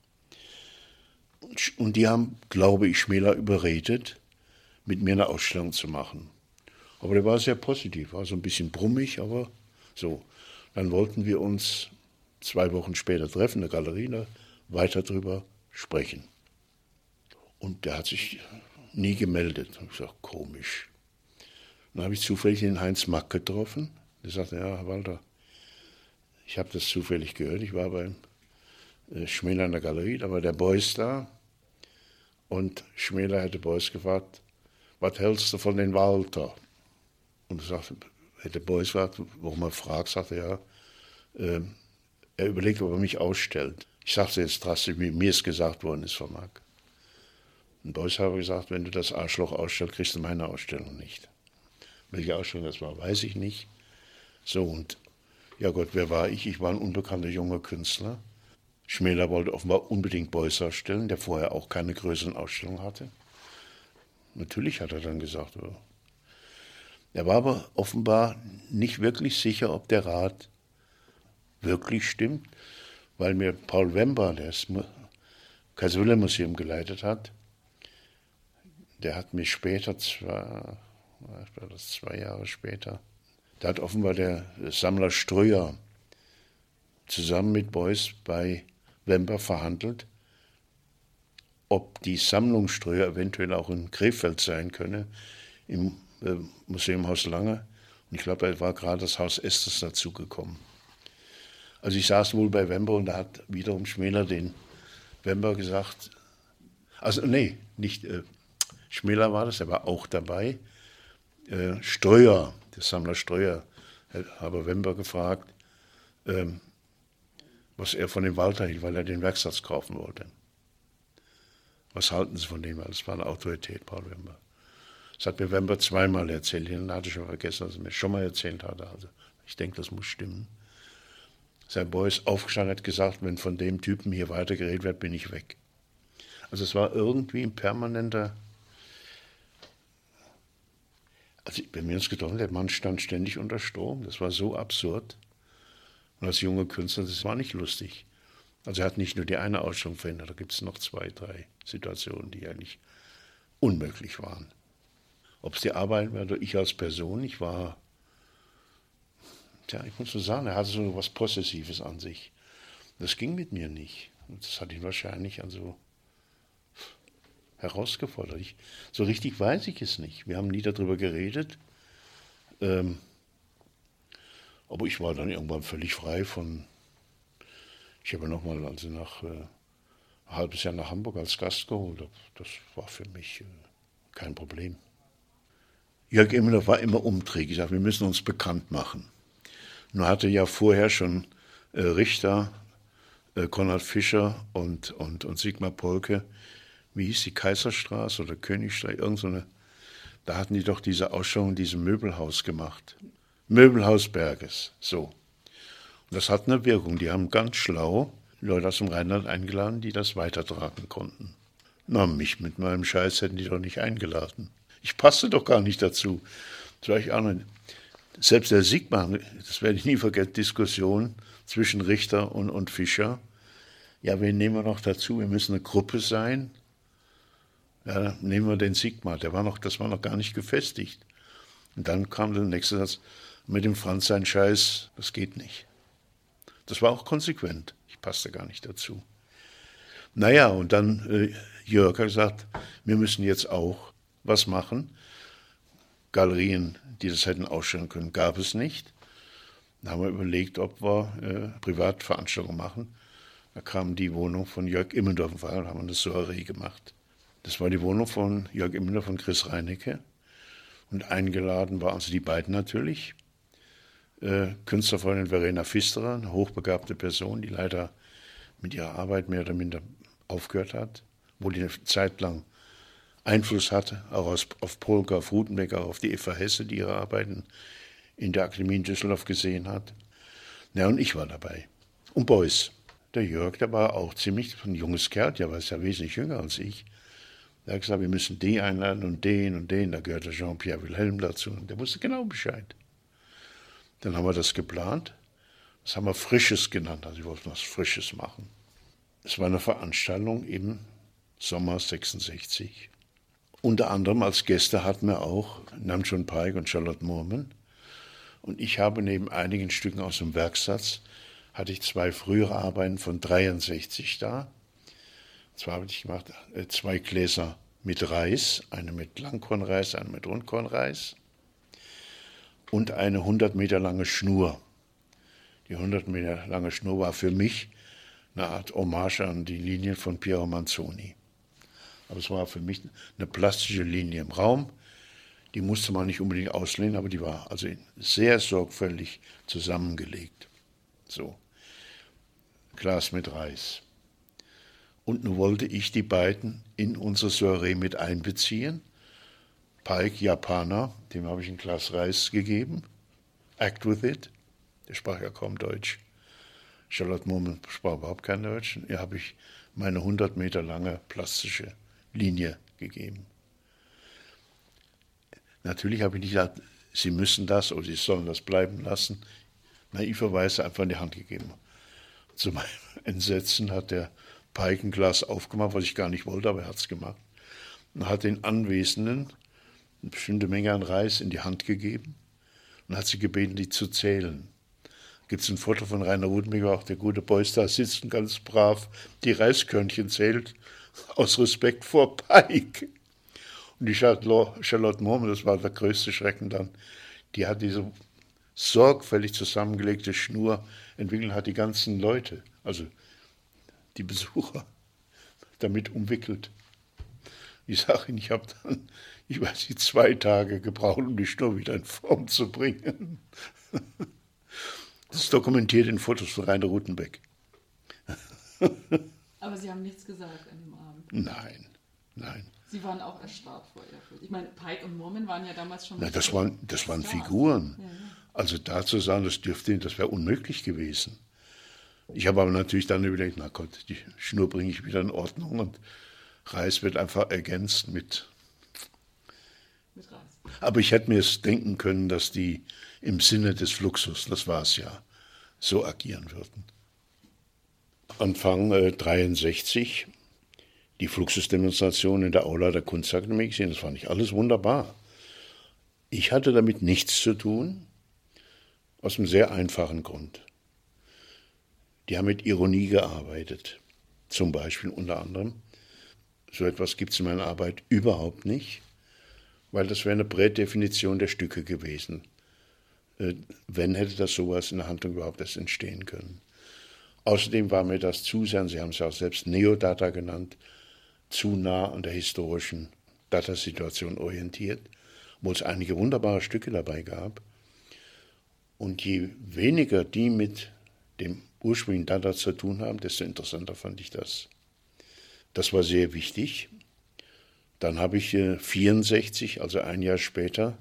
[SPEAKER 1] Und die haben, glaube ich, Schmäler überredet, mit mir eine Ausstellung zu machen. Aber der war sehr positiv, war so ein bisschen brummig, aber so. Dann wollten wir uns zwei Wochen später treffen in der Galerie, da weiter drüber sprechen. Und der hat sich nie gemeldet. Ich habe gesagt, komisch. Dann habe ich zufällig den Heinz Mack getroffen. Der sagte, ja, Herr Walter, ich habe das zufällig gehört. Ich war beim äh, Schmäler in der Galerie, da war der Beuys da. Und Schmäler hätte Beuys gefragt, was hältst du von den Walter? Und er sagte, hätte Beuys gefragt, warum er fragt, sagte er, äh, er überlegt, ob er mich ausstellt. Ich sagte jetzt drastisch, wie mir es gesagt worden ist von Marc. Und Beuys habe gesagt, wenn du das Arschloch ausstellst, kriegst du meine Ausstellung nicht. Welche Ausstellung das war, weiß ich nicht. So, und ja Gott, wer war ich? Ich war ein unbekannter junger Künstler. Schmäler wollte offenbar unbedingt Beuys ausstellen, der vorher auch keine größeren Ausstellungen hatte. Natürlich hat er dann gesagt. Ja. Er war aber offenbar nicht wirklich sicher, ob der Rat wirklich stimmt, weil mir Paul Wember, der das Kaiser Museum geleitet hat, der hat mich später, zwar, das zwei Jahre später, Da hat offenbar der Sammler Ströer zusammen mit Beuys bei Wember verhandelt, ob die Sammlung Ströer eventuell auch in Krefeld sein könne, im äh, Museum Haus Lange. Und ich glaube, da war gerade das Haus Estes dazugekommen. Also ich saß wohl bei Wember und da hat wiederum Schmäler den Wember gesagt, also nee, nicht äh, Schmäler war das, er war auch dabei. Äh, Steuer, der Sammler Steuer, habe Wember gefragt, ähm, was er von dem Walter hielt, weil er den Werksatz kaufen wollte. Was halten Sie von dem? Das war eine Autorität, Paul Wember. Das hat mir Wember zweimal erzählt. Den hatte ich schon vergessen, dass er mir schon mal erzählt hatte. Also ich denke, das muss stimmen. Sein Boy ist aufgestanden hat gesagt, wenn von dem Typen hier weitergeredet wird, bin ich weg. Also es war irgendwie ein permanenter also bei mir ist gedacht, der Mann stand ständig unter Strom. Das war so absurd. Und als junger Künstler, das war nicht lustig. Also er hat nicht nur die eine Ausstellung verändert, da gibt es noch zwei, drei Situationen, die eigentlich unmöglich waren. Ob es die Arbeit war oder ich als Person, ich war, tja, ich muss so sagen, er hatte so was Possessives an sich. Das ging mit mir nicht. Und das hat ihn wahrscheinlich also herausgefordert. Ich, so richtig weiß ich es nicht. Wir haben nie darüber geredet. Ähm, aber ich war dann irgendwann völlig frei von. Ich habe nochmal also nach äh, ein halbes Jahr nach Hamburg als Gast geholt. Das war für mich äh, kein Problem. Jörg Immler war immer umträglich. Ich sagte, wir müssen uns bekannt machen. Nur hatte ja vorher schon äh, Richter, äh, Konrad Fischer und, und, und Sigmar Polke wie hieß die Kaiserstraße oder Königstraße, irgendeine, da hatten die doch diese Ausstellung in diesem Möbelhaus gemacht. Möbelhaus Berges, so. Und das hat eine Wirkung. Die haben ganz schlau Leute aus dem Rheinland eingeladen, die das weitertragen konnten. Na, mich mit meinem Scheiß hätten die doch nicht eingeladen. Ich passte doch gar nicht dazu. Ich auch. Selbst der Sigmar, das werde ich nie vergessen, Diskussion zwischen Richter und, und Fischer. Ja, wen nehmen wir noch dazu? Wir müssen eine Gruppe sein. Ja, nehmen wir den Sigmar, der war noch, das war noch gar nicht gefestigt. Und dann kam der nächste Satz, mit dem Franz sein Scheiß, das geht nicht. Das war auch konsequent. Ich passte gar nicht dazu. Naja, und dann äh, Jörg hat gesagt, wir müssen jetzt auch was machen. Galerien, die das hätten ausstellen können, gab es nicht. Dann haben wir überlegt, ob wir äh, Privatveranstaltungen machen. Da kam die Wohnung von Jörg Immendorf, da haben wir eine Soiree gemacht. Das war die Wohnung von Jörg Immler von Chris Reinecke. Und eingeladen waren also die beiden natürlich. Äh, Künstlerfreundin Verena Pfisterer, eine hochbegabte Person, die leider mit ihrer Arbeit mehr oder minder aufgehört hat, wo die eine Zeit lang Einfluss hatte, auch aus, auf Polka, auf Rutenbeck, auch auf die Eva Hesse, die ihre Arbeiten in der Akademie in Düsseldorf gesehen hat. Ja, und ich war dabei. Und Beuys. Der Jörg, der war auch ziemlich ein junges Kerl, der war ja wesentlich jünger als ich. Er hat gesagt, wir müssen die einladen und den und den. Da gehörte Jean-Pierre Wilhelm dazu. Und der wusste genau Bescheid. Dann haben wir das geplant. Das haben wir Frisches genannt. Also wir wollten was Frisches machen. Es war eine Veranstaltung im Sommer 66. Unter anderem als Gäste hatten wir auch Namjoon Paik und Charlotte Moorman. Und ich habe neben einigen Stücken aus dem Werksatz, hatte ich zwei frühere Arbeiten von 63 da zwar habe ich gemacht äh, zwei Gläser mit Reis, eine mit Langkornreis, eine mit Rundkornreis und eine 100 Meter lange Schnur. Die 100 Meter lange Schnur war für mich eine Art Hommage an die Linien von Piero Manzoni. Aber es war für mich eine plastische Linie im Raum. Die musste man nicht unbedingt auslehnen, aber die war also sehr sorgfältig zusammengelegt. So. Glas mit Reis. Und nun wollte ich die beiden in unsere Soiree mit einbeziehen. Pike, Japaner, dem habe ich ein Glas Reis gegeben. Act with it. Der sprach ja kaum Deutsch. Charlotte Murmel sprach überhaupt kein Deutsch. Ihr habe ich meine 100 Meter lange plastische Linie gegeben. Natürlich habe ich nicht gesagt, Sie müssen das oder Sie sollen das bleiben lassen. Naiverweise einfach in die Hand gegeben. Zu meinem Entsetzen hat der Peikenglas aufgemacht, was ich gar nicht wollte, aber er hat es gemacht. Und hat den Anwesenden eine bestimmte Menge an Reis in die Hand gegeben und hat sie gebeten, die zu zählen. Gibt es ein Foto von Rainer Rudenbeck, auch der gute Boys da sitzt und ganz brav die Reiskörnchen zählt, aus Respekt vor Pike. Und die Charlotte Mormon, das war der größte Schrecken dann, die hat diese sorgfältig zusammengelegte Schnur entwickelt, hat die ganzen Leute, also die Besucher, damit umwickelt. Ich sage Ihnen, ich habe dann, ich weiß nicht, zwei Tage gebraucht, um die Schnur wieder in Form zu bringen. Das ist dokumentiert in Fotos von Rainer Rutenbeck.
[SPEAKER 2] Aber Sie haben nichts gesagt an dem Abend?
[SPEAKER 1] Nein, nein.
[SPEAKER 2] Sie waren auch erstarrt vor Ehrfurcht. Ich meine, Pike und Mormon waren ja damals schon.
[SPEAKER 1] Na, das waren, das waren Figuren. Ja, ja. Also da zu sagen, das dürfte, das wäre unmöglich gewesen. Ich habe aber natürlich dann überlegt, na Gott, die Schnur bringe ich wieder in Ordnung und Reis wird einfach ergänzt mit. Mit Reis. Aber ich hätte mir es denken können, dass die im Sinne des Fluxus, das war es ja, so agieren würden. Anfang äh, 63 die Fluxusdemonstration in der Aula der Kunstakademie gesehen. Das fand ich alles wunderbar. Ich hatte damit nichts zu tun, aus einem sehr einfachen Grund. Die haben mit Ironie gearbeitet. Zum Beispiel unter anderem. So etwas gibt es in meiner Arbeit überhaupt nicht, weil das wäre eine Prädefinition der Stücke gewesen. Äh, wenn hätte das sowas in der Handlung überhaupt erst entstehen können. Außerdem war mir das zu sehr, Sie haben es ja auch selbst Neodata genannt, zu nah an der historischen Datasituation orientiert, wo es einige wunderbare Stücke dabei gab. Und je weniger die mit dem ursprünglichen Data zu tun haben, desto interessanter fand ich das. Das war sehr wichtig. Dann habe ich 64, also ein Jahr später,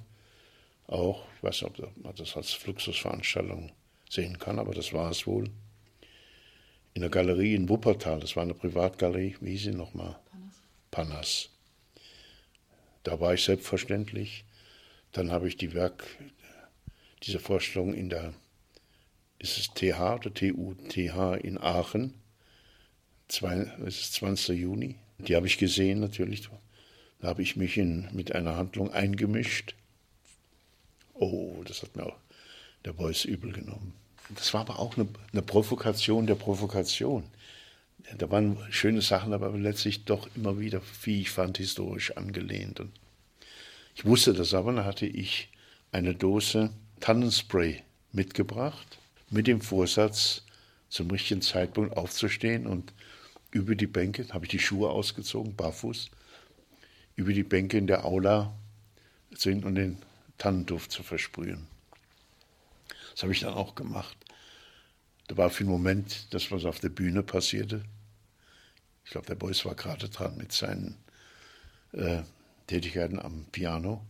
[SPEAKER 1] auch, ich weiß nicht, ob man das als Fluxusveranstaltung sehen kann, aber das war es wohl, in der Galerie in Wuppertal, das war eine Privatgalerie, wie hieß sie nochmal? Panas. Panas. Da war ich selbstverständlich. Dann habe ich die Werk, diese Vorstellung in der, ist es TH oder TU? TH in Aachen, es ist 20. Juni. Die habe ich gesehen natürlich. Da habe ich mich in, mit einer Handlung eingemischt. Oh, das hat mir auch der Beuys übel genommen. Das war aber auch eine, eine Provokation der Provokation. Da waren schöne Sachen, aber letztlich doch immer wieder, wie ich fand, historisch angelehnt. Und ich wusste das aber, dann hatte ich eine Dose Tannenspray mitgebracht, mit dem Vorsatz, zum richtigen Zeitpunkt aufzustehen und über die Bänke, habe ich die Schuhe ausgezogen, barfuß, über die Bänke in der Aula zu und den Tannenduft zu versprühen. Das habe ich dann auch gemacht. Da war für einen Moment das, was auf der Bühne passierte. Ich glaube, der Beuys war gerade dran mit seinen äh, Tätigkeiten am Piano.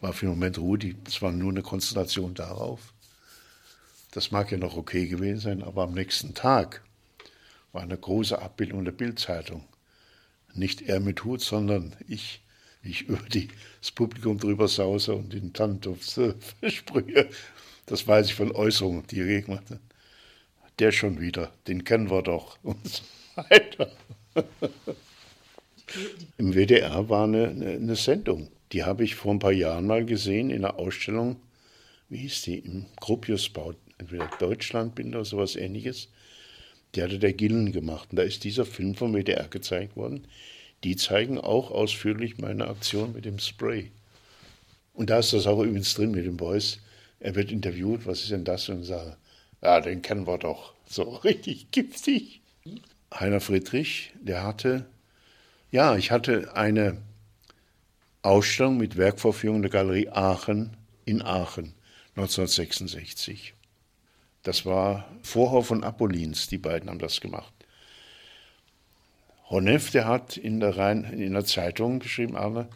[SPEAKER 1] War für einen Moment Ruhe, es war nur eine Konzentration darauf. Das mag ja noch okay gewesen sein, aber am nächsten Tag war eine große Abbildung der Bildzeitung. Nicht er mit Hut, sondern ich, ich über die, das Publikum drüber sause und den Tannenduft versprühe. Das weiß ich von Äußerungen, die er gemacht hat. Der schon wieder, den kennen wir doch und so weiter. Im WDR war eine, eine Sendung, die habe ich vor ein paar Jahren mal gesehen in einer Ausstellung, wie hieß die, im Gropiusbau, entweder Deutschlandbild oder sowas ähnliches. Die hatte der Gillen gemacht und da ist dieser Film vom WDR gezeigt worden. Die zeigen auch ausführlich meine Aktion mit dem Spray. Und da ist das auch übrigens drin mit dem Boys. Er wird interviewt, was ist denn das? Und sagt, ja, den kennen wir doch. So richtig giftig. Heiner Friedrich, der hatte, ja, ich hatte eine Ausstellung mit Werkvorführung der Galerie Aachen in Aachen 1966. Das war Vorhof und Apollins, die beiden haben das gemacht. Honeff, der hat in der, Rhein, in der Zeitung geschrieben, Arne,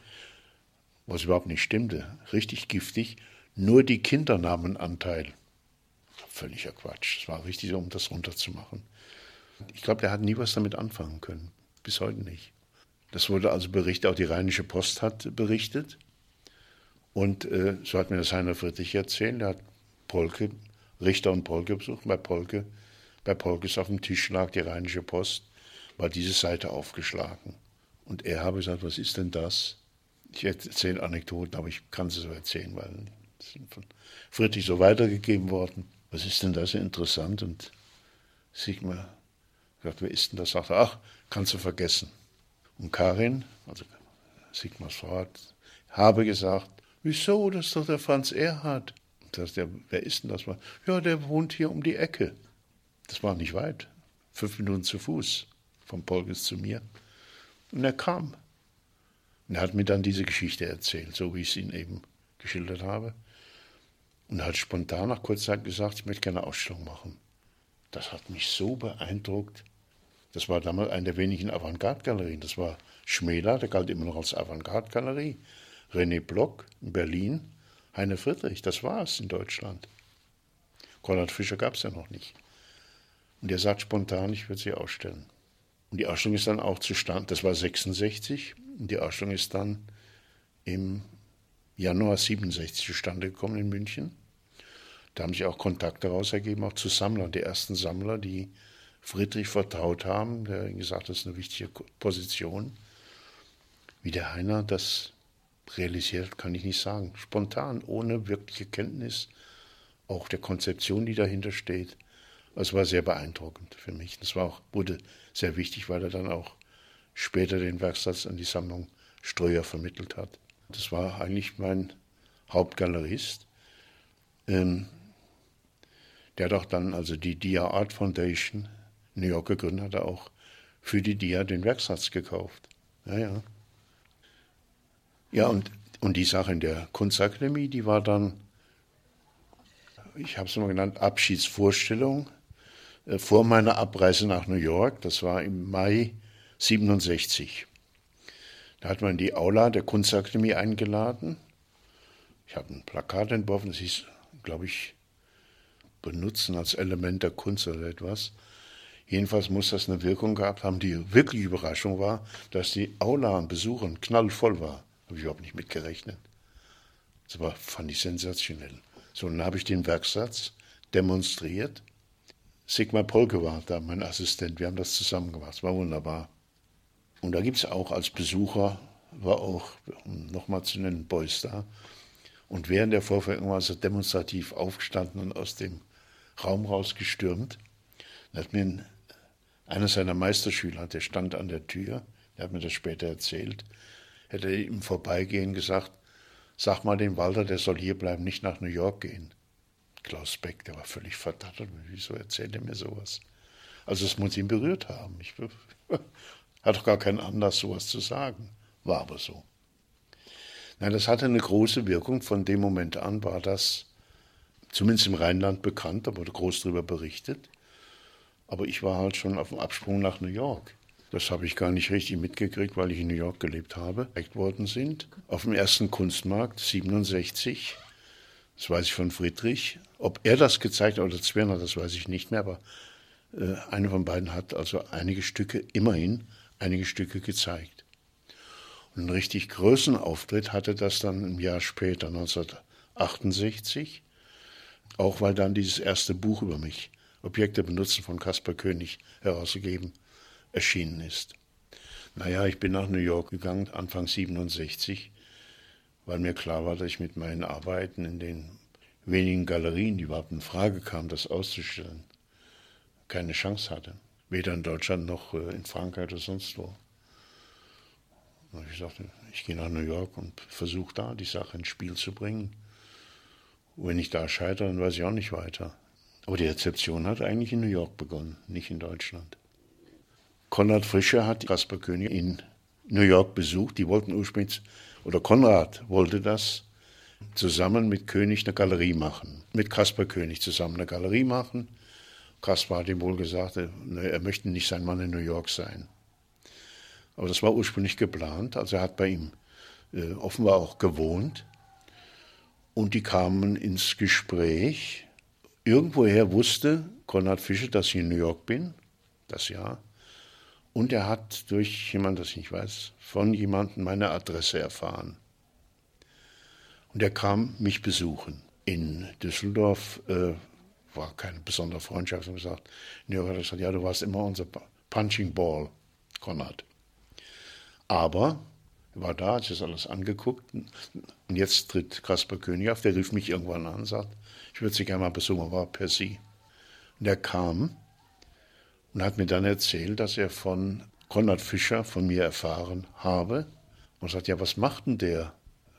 [SPEAKER 1] was überhaupt nicht stimmte, richtig giftig, nur die Kinder nahmen Anteil. Völliger Quatsch. Es war richtig, um das runterzumachen. Ich glaube, der hat nie was damit anfangen können. Bis heute nicht. Das wurde also berichtet, auch die Rheinische Post hat berichtet. Und äh, so hat mir das Heiner Friedrich erzählt. Er hat Polke, Richter und Polke besucht. Bei Polke, bei Polkes auf dem Tisch lag die Rheinische Post, war diese Seite aufgeschlagen. Und er habe gesagt, was ist denn das? Ich erzähle Anekdoten, aber ich kann sie so erzählen, weil sind von Friedrich so weitergegeben worden. Was ist denn da so interessant? Und Sigmar sagt, wer ist denn das? Sagt er, ach, kannst du vergessen. Und Karin, also Sigmars Frau, habe gesagt, wieso, das ist doch der Franz Erhard. Das, der, wer ist denn das? Ja, der wohnt hier um die Ecke. Das war nicht weit, fünf Minuten zu Fuß vom Polges zu mir. Und er kam. Und er hat mir dann diese Geschichte erzählt, so wie ich es Ihnen eben geschildert habe. Und hat spontan nach kurzer Zeit gesagt, ich möchte gerne eine Ausstellung machen. Das hat mich so beeindruckt. Das war damals eine der wenigen Avantgarde-Galerien. Das war Schmäler, der galt immer noch als Avantgarde-Galerie. René Block in Berlin, Heine Friedrich, das war es in Deutschland. Konrad Fischer gab es ja noch nicht. Und er sagt spontan, ich würde sie ausstellen. Und die Ausstellung ist dann auch zustande, das war 66, und die Ausstellung ist dann im Januar 67 zustande gekommen in München. Da haben sich auch Kontakte daraus ergeben, auch zu Sammlern, die ersten Sammler, die Friedrich vertraut haben, der gesagt hat, das ist eine wichtige Position. Wie der Heiner das realisiert, kann ich nicht sagen. Spontan, ohne wirkliche Kenntnis, auch der Konzeption, die dahinter steht. Es war sehr beeindruckend für mich. Das war auch, wurde sehr wichtig, weil er dann auch später den Werksatz an die Sammlung Streuer vermittelt hat. Das war eigentlich mein Hauptgalerist. Ähm, der hat auch dann also die Dia Art Foundation New York gegründet, hat er auch für die Dia den Werksatz gekauft. Ja, ja. Ja, und, und die Sache in der Kunstakademie, die war dann, ich habe es mal genannt, Abschiedsvorstellung äh, vor meiner Abreise nach New York, das war im Mai 67. Da hat man die Aula der Kunstakademie eingeladen. Ich habe ein Plakat entworfen, das hieß, glaube ich, benutzen als Element der Kunst oder etwas. Jedenfalls muss das eine Wirkung gehabt haben. Die wirkliche Überraschung war, dass die Aula an Besuchern knallvoll war. Habe ich überhaupt nicht mitgerechnet. Das war, fand ich sensationell. So, dann habe ich den Werksatz demonstriert Sigmar Polke war da, mein Assistent. Wir haben das zusammen gemacht. Es war wunderbar. Und da gibt es auch als Besucher, war auch, um nochmal zu nennen, Beuys da. Und während der Vorführung war er demonstrativ aufgestanden und aus dem Raum rausgestürmt. Da hat mir einer seiner Meisterschüler, der stand an der Tür, der hat mir das später erzählt, hätte ihm vorbeigehen gesagt, sag mal dem Walter, der soll hier bleiben, nicht nach New York gehen. Klaus Beck, der war völlig verdattert. Wieso erzählt er mir sowas? Also es muss ihn berührt haben. Ich hatte doch gar keinen Anlass, sowas zu sagen. War aber so. Nein, das hatte eine große Wirkung. Von dem Moment an war das zumindest im Rheinland bekannt, da wurde groß darüber berichtet. Aber ich war halt schon auf dem Absprung nach New York. Das habe ich gar nicht richtig mitgekriegt, weil ich in New York gelebt habe. worden sind auf dem ersten Kunstmarkt 67 das weiß ich von Friedrich. Ob er das gezeigt hat oder Zwerner, das weiß ich nicht mehr, aber äh, einer von beiden hat also einige Stücke, immerhin einige Stücke gezeigt. Und einen richtig großen Auftritt hatte das dann ein Jahr später, 1968, auch weil dann dieses erste Buch über mich, Objekte benutzen von Caspar König, herausgegeben, erschienen ist. Naja, ich bin nach New York gegangen, Anfang 67, weil mir klar war, dass ich mit meinen Arbeiten in den wenigen Galerien, die überhaupt in Frage kamen, das auszustellen, keine Chance hatte. Weder in Deutschland noch äh, in Frankreich oder sonst wo. Und ich sagte, ich gehe nach New York und versuche da die Sache ins Spiel zu bringen. wenn ich da scheitere, dann weiß ich auch nicht weiter. Aber die Rezeption hat eigentlich in New York begonnen, nicht in Deutschland. Konrad Frischer hat Kaspar König in New York besucht. Die wollten ursprünglich oder Konrad wollte das zusammen mit König eine Galerie machen, mit Kaspar König zusammen eine Galerie machen. Kaspar hat ihm wohl gesagt, er möchte nicht sein Mann in New York sein. Aber das war ursprünglich geplant, also er hat bei ihm äh, offenbar auch gewohnt. Und die kamen ins Gespräch. Irgendwoher wusste Konrad Fischer, dass ich in New York bin, das Jahr. Und er hat durch jemand, das ich nicht weiß, von jemandem meine Adresse erfahren. Und er kam mich besuchen. In Düsseldorf äh, war keine besondere Freundschaft. Und gesagt, York hat gesagt, ja, du warst immer unser Punching Ball, Konrad. Aber Er war da, hat sich das alles angeguckt. Und jetzt tritt Kaspar König auf, der rief mich irgendwann an und sagt, ich würde Sie gerne mal besuchen, war per Sie. Und er kam und hat mir dann erzählt, dass er von Konrad Fischer von mir erfahren habe. Und sagt, ja, was macht denn der?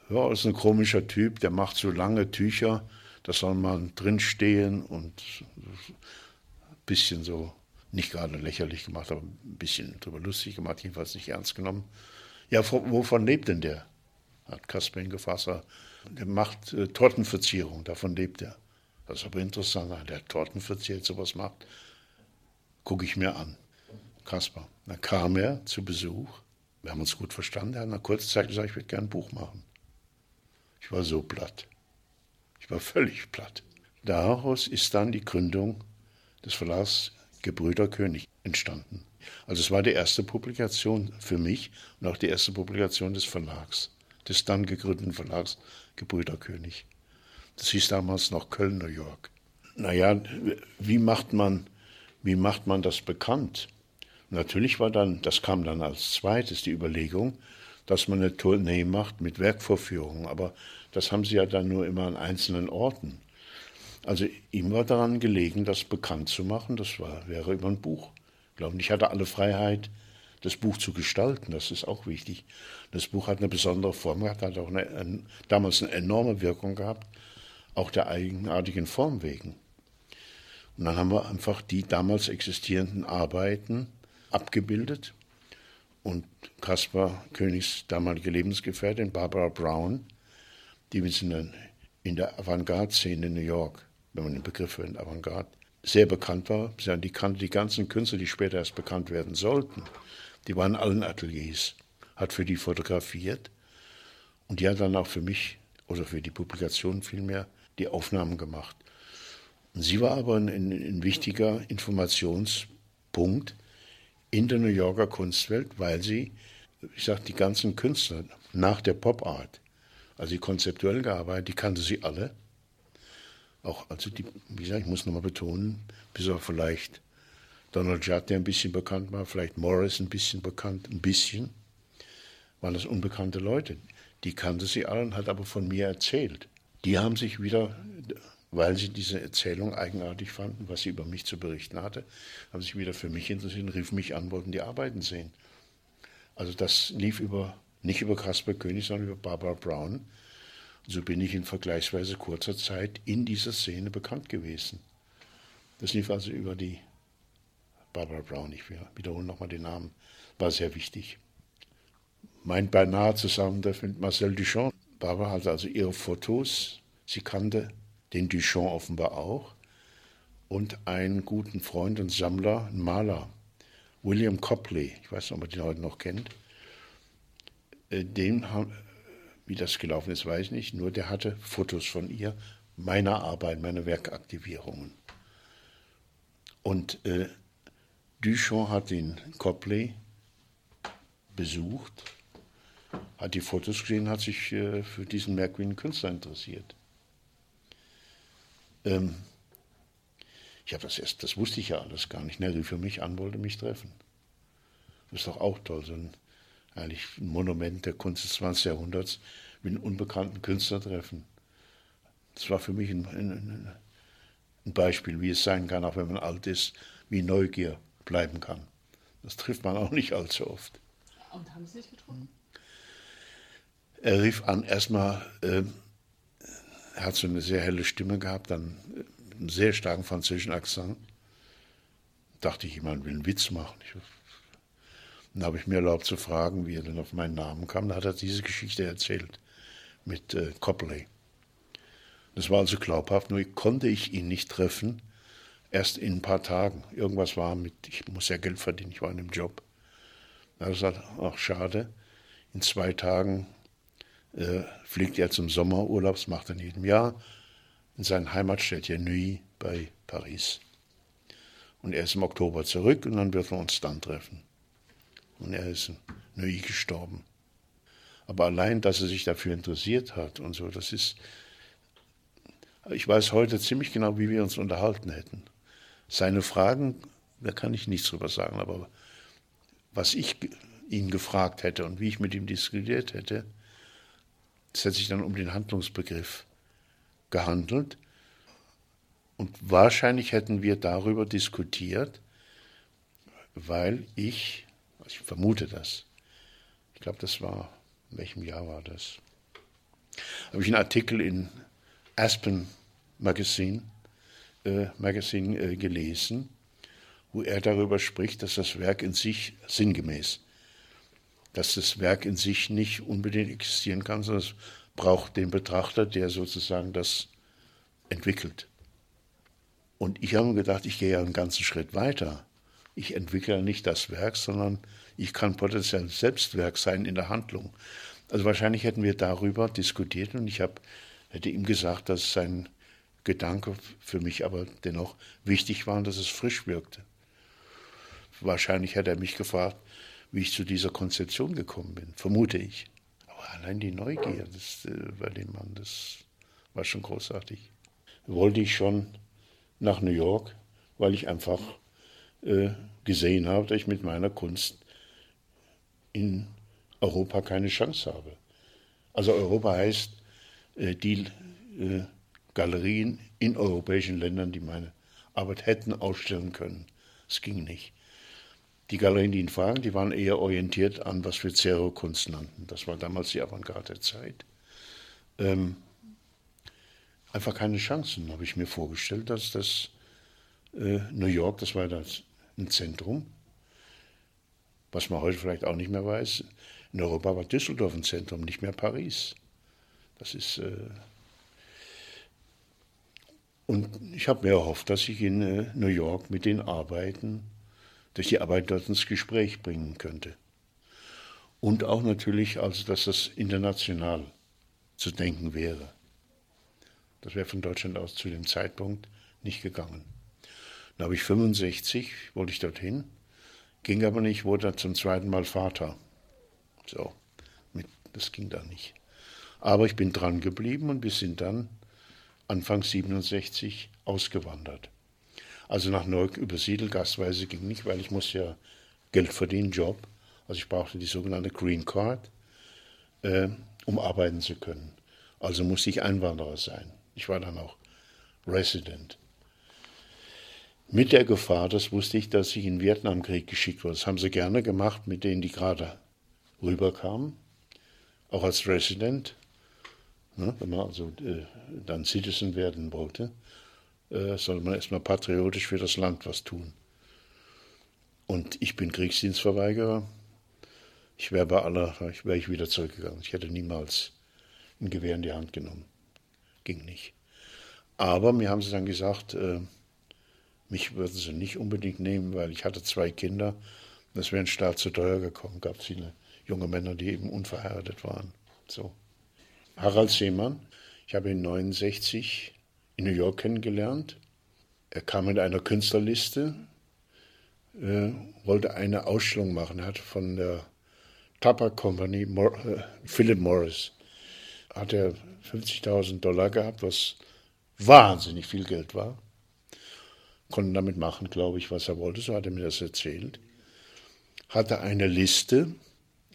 [SPEAKER 1] Ja, ist ein komischer Typ, der macht so lange Tücher, da soll man drinstehen und ein bisschen so, nicht gerade lächerlich gemacht, aber ein bisschen drüber lustig gemacht, jedenfalls nicht ernst genommen. Ja, wovon lebt denn der? Hat Kasper ihn gefragt. Der macht äh, Tortenverzierung, davon lebt er. Das ist aber interessant, der Torten verzehrt, sowas macht. Gucke ich mir an. Kaspar. Dann kam er zu Besuch. Wir haben uns gut verstanden. Er hat nach kurzer Zeit gesagt, ich würde gerne ein Buch machen. Ich war so platt. Ich war völlig platt. Daraus ist dann die Gründung des Verlags Gebrüder König entstanden. Also es war die erste Publikation für mich und auch die erste Publikation des Verlags, des dann gegründeten Verlags Gebrüder König. Das hieß damals noch Köln, New York. Naja, wie macht man, wie macht man das bekannt? Natürlich war dann, das kam dann als zweites, die Überlegung, dass man eine Tournee macht mit Werkvorführungen. Aber das haben sie ja dann nur immer an einzelnen Orten. Also ihm war daran gelegen, das bekannt zu machen. Das war, wäre über ein Buch. Ich glaube, ich hatte alle Freiheit, das Buch zu gestalten. Das ist auch wichtig. Das Buch hat eine besondere Form gehabt, hat auch eine, eine, damals eine enorme Wirkung gehabt auch der eigenartigen Form wegen. Und dann haben wir einfach die damals existierenden Arbeiten abgebildet und Caspar Königs damalige Lebensgefährtin Barbara Brown, die in der Avantgarde-Szene in New York, wenn man den Begriff verwendet, Avantgarde, sehr bekannt war. Die die ganzen Künstler, die später erst bekannt werden sollten. Die waren in allen Ateliers, hat für die fotografiert und die hat dann auch für mich oder für die Publikation vielmehr die Aufnahmen gemacht. Sie war aber ein, ein wichtiger Informationspunkt in der New Yorker Kunstwelt, weil sie, ich sag, die ganzen Künstler nach der Pop Art, also die konzeptuell gearbeitet, die kannte sie alle. Auch, also die, wie gesagt, ich muss nochmal betonen, bis auf vielleicht Donald Judd, der ein bisschen bekannt war, vielleicht Morris ein bisschen bekannt, ein bisschen, waren das unbekannte Leute. Die kannte sie alle und hat aber von mir erzählt die haben sich wieder, weil sie diese Erzählung eigenartig fanden, was sie über mich zu berichten hatte, haben sich wieder für mich interessiert, riefen mich an, wollten die Arbeiten sehen. Also das lief über, nicht über Caspar König, sondern über Barbara Brown. Und so bin ich in vergleichsweise kurzer Zeit in dieser Szene bekannt gewesen. Das lief also über die Barbara Brown, ich wiederhole nochmal den Namen, war sehr wichtig. Mein beinahe Zusammentreffen mit Marcel Duchamp Barbara hatte also ihre Fotos. Sie kannte den Duchamp offenbar auch. Und einen guten Freund und Sammler, einen Maler, William Copley, ich weiß nicht, ob man den heute noch kennt. Äh, den haben, wie das gelaufen ist, weiß ich nicht, nur der hatte Fotos von ihr, meiner Arbeit, meiner Werkaktivierungen. Und äh, Duchamp hat den Copley besucht hat die Fotos gesehen, hat sich äh, für diesen merkwürdigen Künstler interessiert. Ähm, ich habe das erst, das wusste ich ja alles gar nicht. Ne? Er rief für mich an, wollte mich treffen. Das ist doch auch toll, so ein, eigentlich ein Monument der Kunst des 20. Jahrhunderts mit einem unbekannten Künstler treffen. Das war für mich ein, ein, ein Beispiel, wie es sein kann, auch wenn man alt ist, wie Neugier bleiben kann. Das trifft man auch nicht allzu oft.
[SPEAKER 2] Und haben Sie sich getroffen?
[SPEAKER 1] Er rief an, erstmal, äh, er hat so eine sehr helle Stimme gehabt, dann einen sehr starken französischen Akzent. Dachte ich, jemand will einen Witz machen. Ich, dann habe ich mir erlaubt zu fragen, wie er denn auf meinen Namen kam. Da hat er diese Geschichte erzählt mit äh, Copley. Das war also glaubhaft, nur konnte ich ihn nicht treffen, erst in ein paar Tagen. Irgendwas war mit, ich muss ja Geld verdienen, ich war in einem Job. Da hat er gesagt, ach schade, in zwei Tagen äh, fliegt er zum Sommerurlaub, das macht er in jedem Jahr, in sein Heimatstädtchen Nuit bei Paris. Und er ist im Oktober zurück und dann wird wir uns dann treffen. Und er ist in Nuit gestorben. Aber allein, dass er sich dafür interessiert hat und so, das ist. Ich weiß heute ziemlich genau, wie wir uns unterhalten hätten. Seine Fragen, da kann ich nichts drüber sagen, aber was ich ihn gefragt hätte und wie ich mit ihm diskutiert hätte, es hätte sich dann um den Handlungsbegriff gehandelt. Und wahrscheinlich hätten wir darüber diskutiert, weil ich, also ich vermute das, ich glaube, das war, in welchem Jahr war das? Habe ich einen Artikel in Aspen Magazine, äh, Magazine äh, gelesen, wo er darüber spricht, dass das Werk in sich sinngemäß, dass das Werk in sich nicht unbedingt existieren kann, sondern es braucht den Betrachter, der sozusagen das entwickelt. Und ich habe mir gedacht, ich gehe ja einen ganzen Schritt weiter. Ich entwickle nicht das Werk, sondern ich kann potenziell Selbstwerk sein in der Handlung. Also wahrscheinlich hätten wir darüber diskutiert und ich hab, hätte ihm gesagt, dass sein Gedanke für mich aber dennoch wichtig war und dass es frisch wirkte. Wahrscheinlich hätte er mich gefragt, wie ich zu dieser Konzeption gekommen bin, vermute ich. Aber allein die Neugier das, äh, bei dem Mann, das war schon großartig. Wollte ich schon nach New York, weil ich einfach äh, gesehen habe, dass ich mit meiner Kunst in Europa keine Chance habe. Also Europa heißt äh, die äh, Galerien in europäischen Ländern, die meine Arbeit hätten ausstellen können. Es ging nicht. Die Galerien, die ihn fragen, die waren eher orientiert an, was wir Zero-Kunst nannten. Das war damals die Avantgarde-Zeit. Ähm, einfach keine Chancen, habe ich mir vorgestellt, dass das äh, New York, das war das ein Zentrum, was man heute vielleicht auch nicht mehr weiß. In Europa war Düsseldorf ein Zentrum, nicht mehr Paris. Das ist. Äh und ich habe mir erhofft, dass ich in äh, New York mit den Arbeiten durch die Arbeit dort ins Gespräch bringen könnte. Und auch natürlich, also, dass das international zu denken wäre. Das wäre von Deutschland aus zu dem Zeitpunkt nicht gegangen. Dann habe ich 65, wollte ich dorthin, ging aber nicht, wurde zum zweiten Mal Vater. So, das ging da nicht. Aber ich bin dran geblieben und wir sind dann Anfang 67 ausgewandert. Also nach Neuk übersiedelt, gastweise ging nicht, weil ich musste ja Geld verdienen, Job. Also ich brauchte die sogenannte Green Card, äh, um arbeiten zu können. Also musste ich Einwanderer sein. Ich war dann auch Resident. Mit der Gefahr, das wusste ich, dass ich in den Vietnamkrieg geschickt wurde. Das haben sie gerne gemacht mit denen, die gerade rüberkamen, auch als Resident. Ne, wenn man also äh, dann Citizen werden wollte äh, soll man erstmal patriotisch für das Land was tun. Und ich bin Kriegsdienstverweigerer. Ich wäre bei aller, wäre ich wieder zurückgegangen. Ich hätte niemals ein Gewehr in die Hand genommen. Ging nicht. Aber mir haben sie dann gesagt, äh, mich würden sie nicht unbedingt nehmen, weil ich hatte zwei Kinder. Das wäre ein Staat zu teuer gekommen. Gab viele junge Männer, die eben unverheiratet waren. So. Harald Seemann, ich habe ihn 69 in New York kennengelernt. Er kam mit einer Künstlerliste, äh, wollte eine Ausstellung machen, er hat von der Tabak Company, Mor äh, Philip Morris, hat er 50.000 Dollar gehabt, was wahnsinnig viel Geld war. Konnte damit machen, glaube ich, was er wollte, so hat er mir das erzählt. Hatte eine Liste,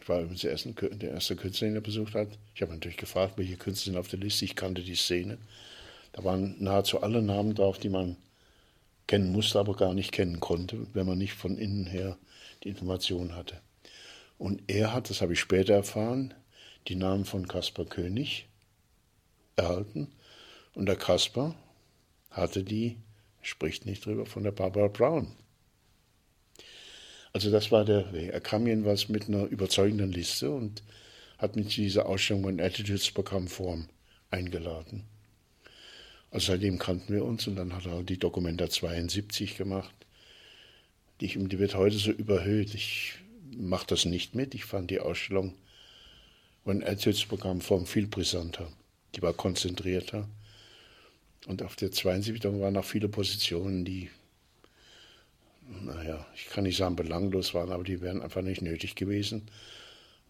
[SPEAKER 1] ich war übrigens der erste, der erste Künstler, den er besucht hat. Ich habe natürlich gefragt, welche Künstler sind auf der Liste, ich kannte die Szene. Da waren nahezu alle Namen drauf, die man kennen musste, aber gar nicht kennen konnte, wenn man nicht von innen her die Information hatte. Und er hat, das habe ich später erfahren, die Namen von Caspar König erhalten. Und der Caspar hatte die, spricht nicht drüber, von der Barbara Brown. Also das war der Weg. Er kam jedenfalls mit einer überzeugenden Liste und hat mich zu dieser Ausstellung ein Attitudes-Programm Form eingeladen. Also seitdem kannten wir uns und dann hat er die Dokumenta 72 gemacht. Die, die wird heute so überhöht. Ich mache das nicht mit. Ich fand die Ausstellung von Erzählungsprogramm Form viel brisanter. Die war konzentrierter. Und auf der 72 waren auch viele Positionen, die, naja, ich kann nicht sagen belanglos waren, aber die wären einfach nicht nötig gewesen.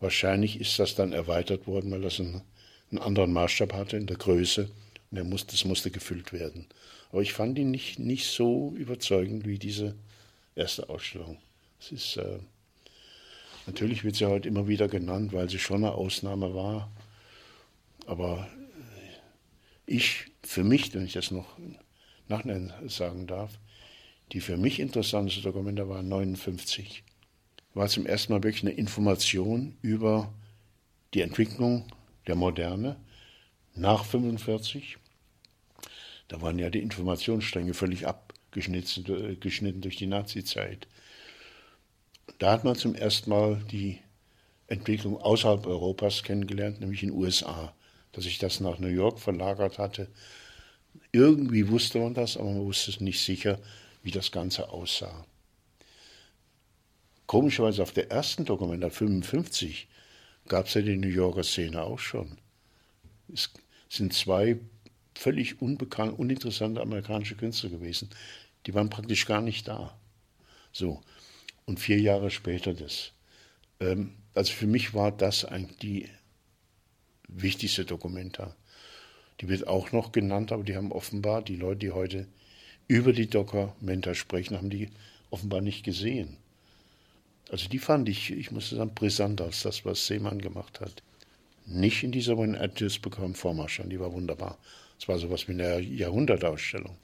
[SPEAKER 1] Wahrscheinlich ist das dann erweitert worden, weil das einen, einen anderen Maßstab hatte in der Größe der muss, das musste gefüllt werden. Aber ich fand ihn nicht, nicht so überzeugend wie diese erste Ausstellung. Es ist, äh, Natürlich wird sie heute immer wieder genannt, weil sie schon eine Ausnahme war. Aber ich, für mich, wenn ich das noch nachher sagen darf, die für mich interessanteste Dokumente war 59. War zum ersten Mal wirklich eine Information über die Entwicklung der Moderne nach 45. Da waren ja die Informationsstränge völlig abgeschnitten äh, durch die Nazizeit. Da hat man zum ersten Mal die Entwicklung außerhalb Europas kennengelernt, nämlich in den USA. Dass sich das nach New York verlagert hatte. Irgendwie wusste man das, aber man wusste es nicht sicher, wie das Ganze aussah. Komischerweise auf der ersten Dokumenta 55 gab es ja die New Yorker Szene auch schon. Es sind zwei völlig unbekannte, uninteressante amerikanische Künstler gewesen. Die waren praktisch gar nicht da. So. Und vier Jahre später das. Ähm, also für mich war das eigentlich die wichtigste Dokumenta. Die wird auch noch genannt, aber die haben offenbar, die Leute, die heute über die Dokumenta sprechen, haben die offenbar nicht gesehen. Also die fand ich, ich muss sagen, brisanter als das, was Seemann gemacht hat. Nicht in dieser When Atlas bekommen Vormarsch die war wunderbar. Es war sowas wie eine Jahrhundertausstellung.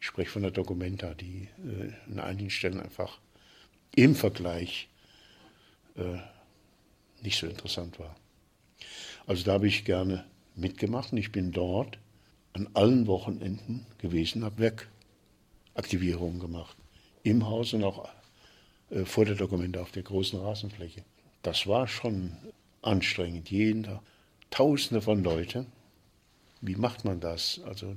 [SPEAKER 1] Ich spreche von der Documenta, die äh, an einigen Stellen einfach im Vergleich äh, nicht so interessant war. Also da habe ich gerne mitgemacht und ich bin dort an allen Wochenenden gewesen, habe Werkaktivierungen gemacht. Im Haus und auch äh, vor der Dokumente auf der großen Rasenfläche. Das war schon anstrengend. Jeden Tag Tausende von Leuten. Wie macht man das? Also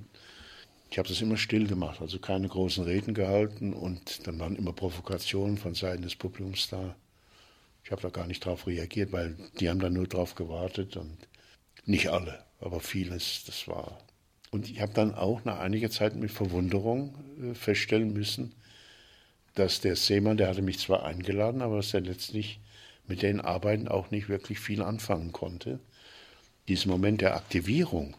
[SPEAKER 1] ich habe das immer still gemacht, also keine großen Reden gehalten und dann waren immer Provokationen von Seiten des Publikums da. Ich habe da gar nicht drauf reagiert, weil die haben da nur drauf gewartet und nicht alle, aber vieles, das war. Und ich habe dann auch nach einiger Zeit mit Verwunderung äh, feststellen müssen, dass der Seemann, der hatte mich zwar eingeladen, aber dass er letztlich mit den Arbeiten auch nicht wirklich viel anfangen konnte. Dieser Moment der Aktivierung,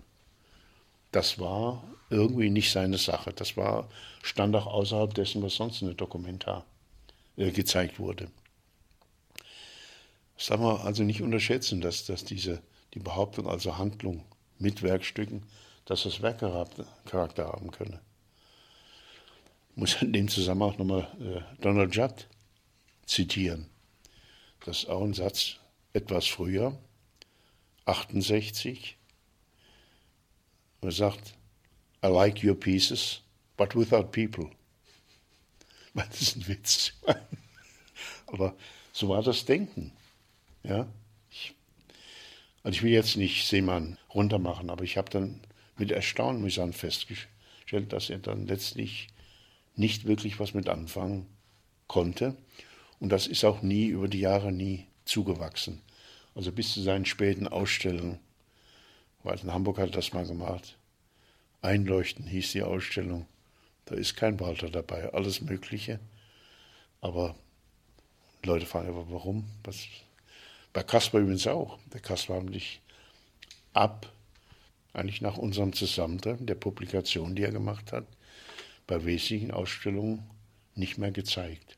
[SPEAKER 1] das war irgendwie nicht seine Sache. Das war, stand auch außerhalb dessen, was sonst in der Dokumentar äh, gezeigt wurde. Das darf man also nicht unterschätzen, dass, dass diese, die Behauptung, also Handlung mit Werkstücken, dass das Werkcharakter haben könne. Ich muss in dem Zusammenhang nochmal äh, Donald Judd zitieren. Das ist auch ein Satz etwas früher, 68. Er sagt, I like your pieces, but without people. Das ist ein Witz. Aber so war das Denken. Ja? Ich, also ich will jetzt nicht Seemann runtermachen, aber ich habe dann mit Erstaunen sagen, festgestellt, dass er dann letztlich nicht wirklich was mit anfangen konnte. Und das ist auch nie über die Jahre nie zugewachsen. Also bis zu seinen späten Ausstellungen. Weil in Hamburg hat er das mal gemacht. Einleuchten hieß die Ausstellung. Da ist kein Walter dabei, alles Mögliche. Aber Leute fragen aber, warum? Was? Bei Kaspar übrigens auch. Der Kaspar hat mich ab, eigentlich nach unserem Zusammentreffen, der Publikation, die er gemacht hat, bei wesentlichen Ausstellungen nicht mehr gezeigt.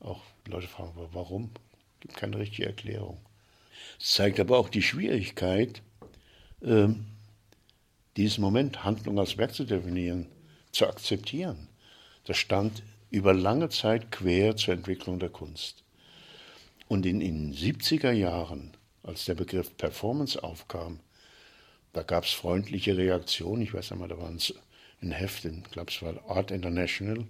[SPEAKER 1] Auch Leute fragen, warum? Es gibt keine richtige Erklärung. Es zeigt aber auch die Schwierigkeit, ähm, diesen Moment, Handlung als Werk zu definieren, zu akzeptieren. Das stand über lange Zeit quer zur Entwicklung der Kunst. Und in den 70er Jahren, als der Begriff Performance aufkam, da gab es freundliche Reaktionen. Ich weiß einmal, da es ein Heft, ich glaube es war Art International.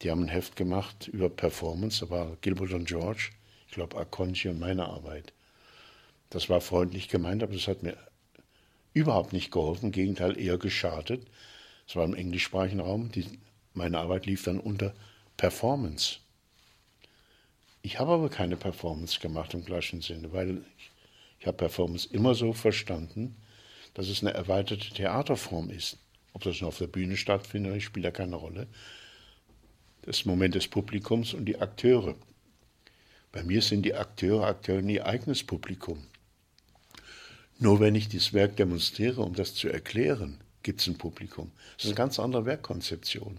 [SPEAKER 1] Die haben ein Heft gemacht über Performance, da war Gilbert und George, ich glaube Akonchi und meine Arbeit. Das war freundlich gemeint, aber das hat mir überhaupt nicht geholfen, im Gegenteil eher geschadet. Es war im englischsprachigen Raum, die, meine Arbeit lief dann unter Performance. Ich habe aber keine Performance gemacht im gleichen Sinne, weil ich, ich habe Performance immer so verstanden, dass es eine erweiterte Theaterform ist. Ob das nur auf der Bühne stattfindet, spielt ja keine Rolle. Das Moment des Publikums und die Akteure. Bei mir sind die Akteure Akteure ihr eigenes Publikum. Nur wenn ich dieses Werk demonstriere, um das zu erklären, gibt es ein Publikum. Das ist eine ganz andere Werkkonzeption.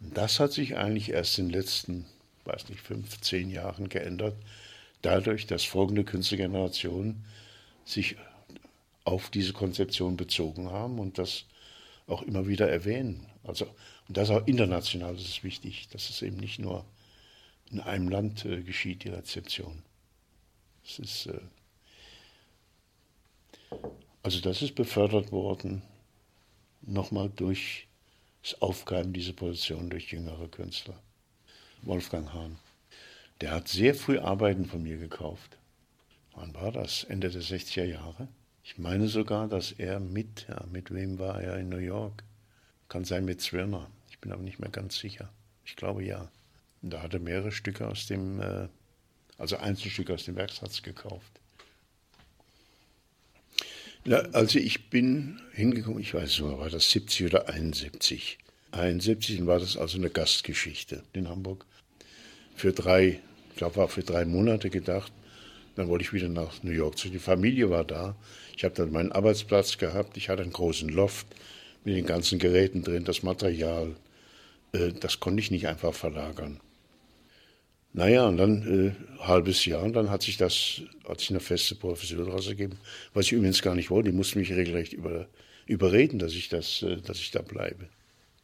[SPEAKER 1] Und das hat sich eigentlich erst in den letzten weiß nicht, fünf, zehn Jahren geändert. Dadurch, dass folgende Künstlergenerationen sich auf diese Konzeption bezogen haben und das auch immer wieder erwähnen. Also, und das auch international das ist wichtig, dass es eben nicht nur in einem Land äh, geschieht, die Rezeption. Das ist, äh, also das ist befördert worden, nochmal durch das Aufgreifen dieser Position durch jüngere Künstler. Wolfgang Hahn. Der hat sehr früh Arbeiten von mir gekauft. Wann war das? Ende der 60er Jahre? Ich meine sogar, dass er mit, ja, mit wem war er in New York? Kann sein mit Zwirner. Ich bin aber nicht mehr ganz sicher. Ich glaube ja. Und da hat er mehrere Stücke aus dem, äh, also Einzelstücke aus dem Werksatz gekauft. Ja, also ich bin hingekommen, ich weiß nicht mehr, war das 70 oder 71. 71 war das also eine Gastgeschichte in Hamburg. Für drei, ich glaube, war für drei Monate gedacht. Dann wollte ich wieder nach New York zu. Die Familie war da. Ich habe dann meinen Arbeitsplatz gehabt. Ich hatte einen großen Loft mit den ganzen Geräten drin, das Material. Äh, das konnte ich nicht einfach verlagern. Naja, und dann äh, halbes Jahr, und dann hat sich das, hat sich eine feste Professur daraus ergeben, was ich übrigens gar nicht wollte. Die mussten mich regelrecht über, überreden, dass ich, das, äh, dass ich da bleibe.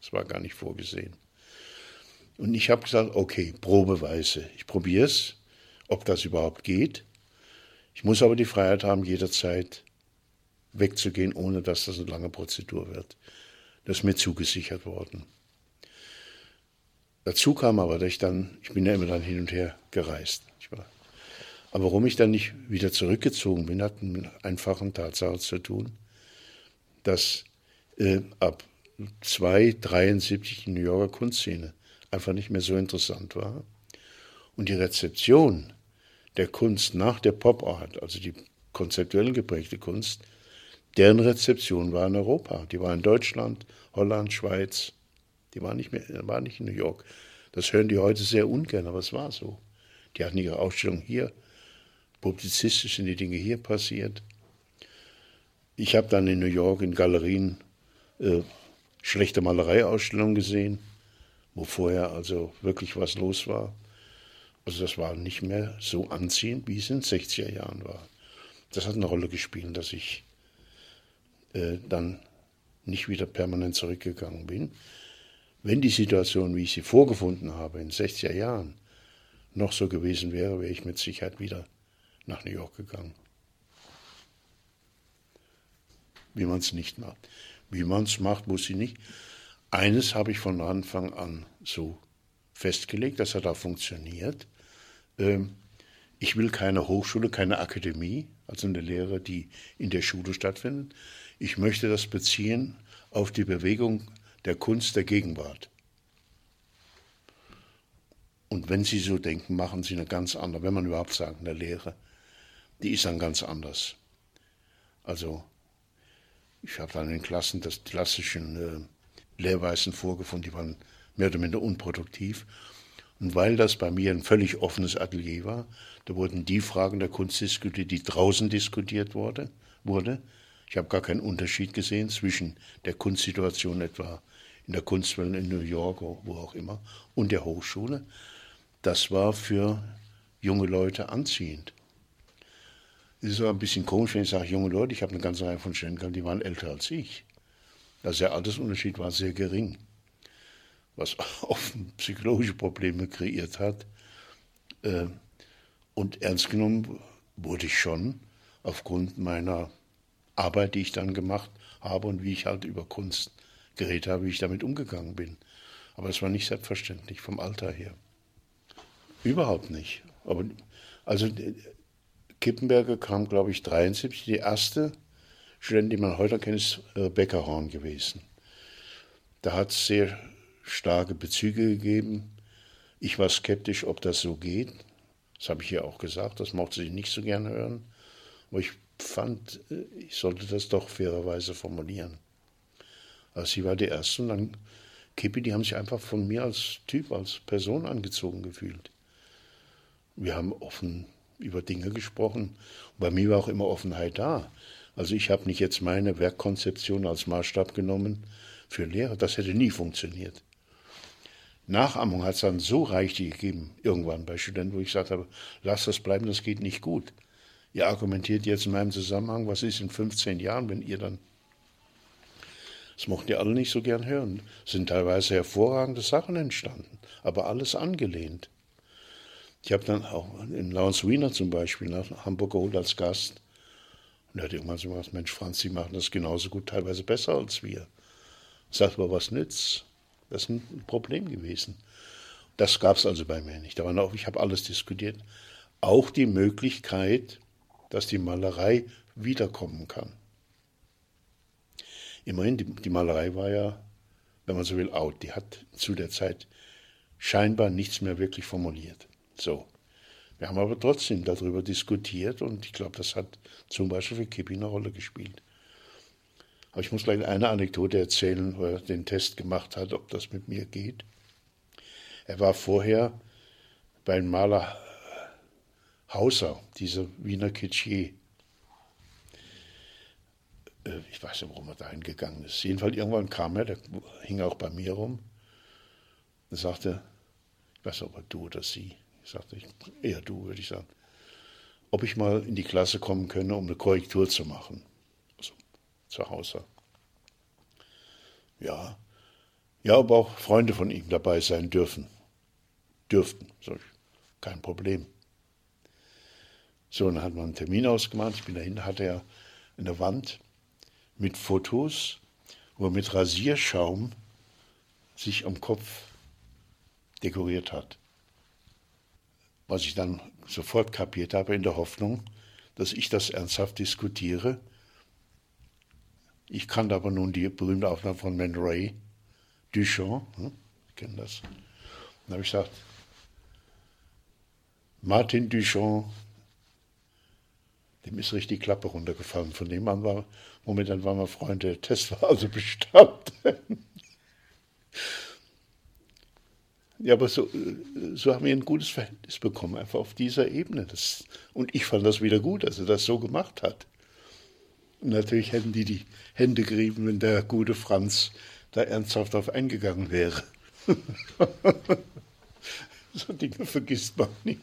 [SPEAKER 1] Das war gar nicht vorgesehen. Und ich habe gesagt, okay, probeweise. Ich probiere es, ob das überhaupt geht. Ich muss aber die Freiheit haben, jederzeit wegzugehen, ohne dass das eine lange Prozedur wird. Das ist mir zugesichert worden. Dazu kam aber, dass ich dann, ich bin ja immer dann hin und her gereist. Aber warum ich dann nicht wieder zurückgezogen bin, hat mit einfachen Tatsache zu tun, dass äh, ab 273 die New Yorker Kunstszene einfach nicht mehr so interessant war. Und die Rezeption der Kunst nach der Pop Art, also die konzeptuell geprägte Kunst, deren Rezeption war in Europa. Die war in Deutschland, Holland, Schweiz. Die war nicht mehr, war nicht in New York. Das hören die heute sehr ungern, aber es war so. Die hatten ihre Ausstellung hier. Publizistisch sind die Dinge hier passiert. Ich habe dann in New York in Galerien äh, schlechte Malereiausstellungen gesehen, wo vorher also wirklich was los war. Also das war nicht mehr so anziehend, wie es in den 60er Jahren war. Das hat eine Rolle gespielt, dass ich äh, dann nicht wieder permanent zurückgegangen bin. Wenn die Situation, wie ich sie vorgefunden habe, in den 60er Jahren noch so gewesen wäre, wäre ich mit Sicherheit wieder nach New York gegangen. Wie man es nicht macht. Wie man es macht, muss ich nicht. Eines habe ich von Anfang an so festgelegt, das hat auch funktioniert. Ähm, ich will keine Hochschule, keine Akademie, also eine Lehre, die in der Schule stattfindet. Ich möchte das beziehen auf die Bewegung der Kunst der Gegenwart. Und wenn Sie so denken, machen Sie eine ganz andere, wenn man überhaupt sagt, eine Lehre, die ist dann ganz anders. Also ich habe dann in den Klassen das klassischen äh, Lehrweisen vorgefunden, die waren mehr oder minder unproduktiv. Und weil das bei mir ein völlig offenes Atelier war, da wurden die Fragen der Kunst diskutiert, die draußen diskutiert wurde. wurde. Ich habe gar keinen Unterschied gesehen zwischen der Kunstsituation etwa in der Kunstwelt in New York, wo auch immer, und der Hochschule. Das war für junge Leute anziehend. Es ist aber ein bisschen komisch, wenn ich sage, junge Leute, ich habe eine ganze Reihe von Studenten die waren älter als ich. Also der Altersunterschied war sehr gering, was offen psychologische Probleme kreiert hat. Äh, und ernst genommen wurde ich schon aufgrund meiner Arbeit, die ich dann gemacht habe und wie ich halt über Kunst geredet habe, wie ich damit umgegangen bin. Aber es war nicht selbstverständlich vom Alter her. Überhaupt nicht. Aber also Kippenberger kam, glaube ich, 73. Die erste Studentin, die man heute kennt, ist Rebecca Horn gewesen. Da hat es sehr starke Bezüge gegeben. Ich war skeptisch, ob das so geht. Das habe ich ihr auch gesagt, das mochte sie nicht so gerne hören. Aber ich fand, äh, ich sollte das doch fairerweise formulieren. Also sie war die Erste und dann Kippi, die haben sich einfach von mir als Typ, als Person angezogen gefühlt. Wir haben offen über Dinge gesprochen. Und bei mir war auch immer Offenheit da. Also ich habe nicht jetzt meine Werkkonzeption als Maßstab genommen für Lehrer. Das hätte nie funktioniert. Nachahmung hat es dann so reichlich gegeben, irgendwann bei Studenten, wo ich gesagt habe, lass das bleiben, das geht nicht gut. Ihr argumentiert jetzt in meinem Zusammenhang, was ist in 15 Jahren, wenn ihr dann. Das mochten die alle nicht so gern hören. Es sind teilweise hervorragende Sachen entstanden, aber alles angelehnt. Ich habe dann auch in Lawrence Wiener zum Beispiel nach Hamburg geholt als Gast. Und er hat irgendwann so gesagt, Mensch, Franz, Sie machen das genauso gut, teilweise besser als wir. Sagt aber, was nützt? Das ist ein Problem gewesen. Das gab es also bei mir nicht. Aber auch, ich habe alles diskutiert. Auch die Möglichkeit, dass die Malerei wiederkommen kann. Immerhin, die, die Malerei war ja, wenn man so will, out. Die hat zu der Zeit scheinbar nichts mehr wirklich formuliert. So. Wir haben aber trotzdem darüber diskutiert und ich glaube, das hat zum Beispiel für Kippi eine Rolle gespielt. Aber ich muss gleich eine Anekdote erzählen, wo er den Test gemacht hat, ob das mit mir geht. Er war vorher beim Maler Hauser, dieser Wiener Kitschier. Äh, ich weiß nicht, warum er dahin gegangen ist. Jedenfalls irgendwann kam er, der hing auch bei mir rum. Er sagte, ich weiß nicht, ob er du oder sie, ich sagte, eher du, würde ich sagen, ob ich mal in die Klasse kommen könne, um eine Korrektur zu machen zu Hause. Ja, ja, aber auch Freunde von ihm dabei sein dürfen. Dürften, ich, kein Problem. So, dann hat man einen Termin ausgemacht. Ich bin dahin, hatte er eine Wand mit Fotos, wo er mit Rasierschaum sich am Kopf dekoriert hat. Was ich dann sofort kapiert habe, in der Hoffnung, dass ich das ernsthaft diskutiere ich kannte aber nun die berühmte Aufnahme von Man Ray, Duchamp, hm? ich kenne das. Dann habe ich gesagt, Martin Duchamp, dem ist richtig die Klappe runtergefallen. Von dem an war, momentan waren wir Freunde, Test war also bestanden. ja, aber so, so haben wir ein gutes Verhältnis bekommen, einfach auf dieser Ebene. Das, und ich fand das wieder gut, dass er das so gemacht hat. Und natürlich hätten die die Hände gerieben, wenn der gute Franz da ernsthaft auf eingegangen wäre. so Dinge vergisst man nicht.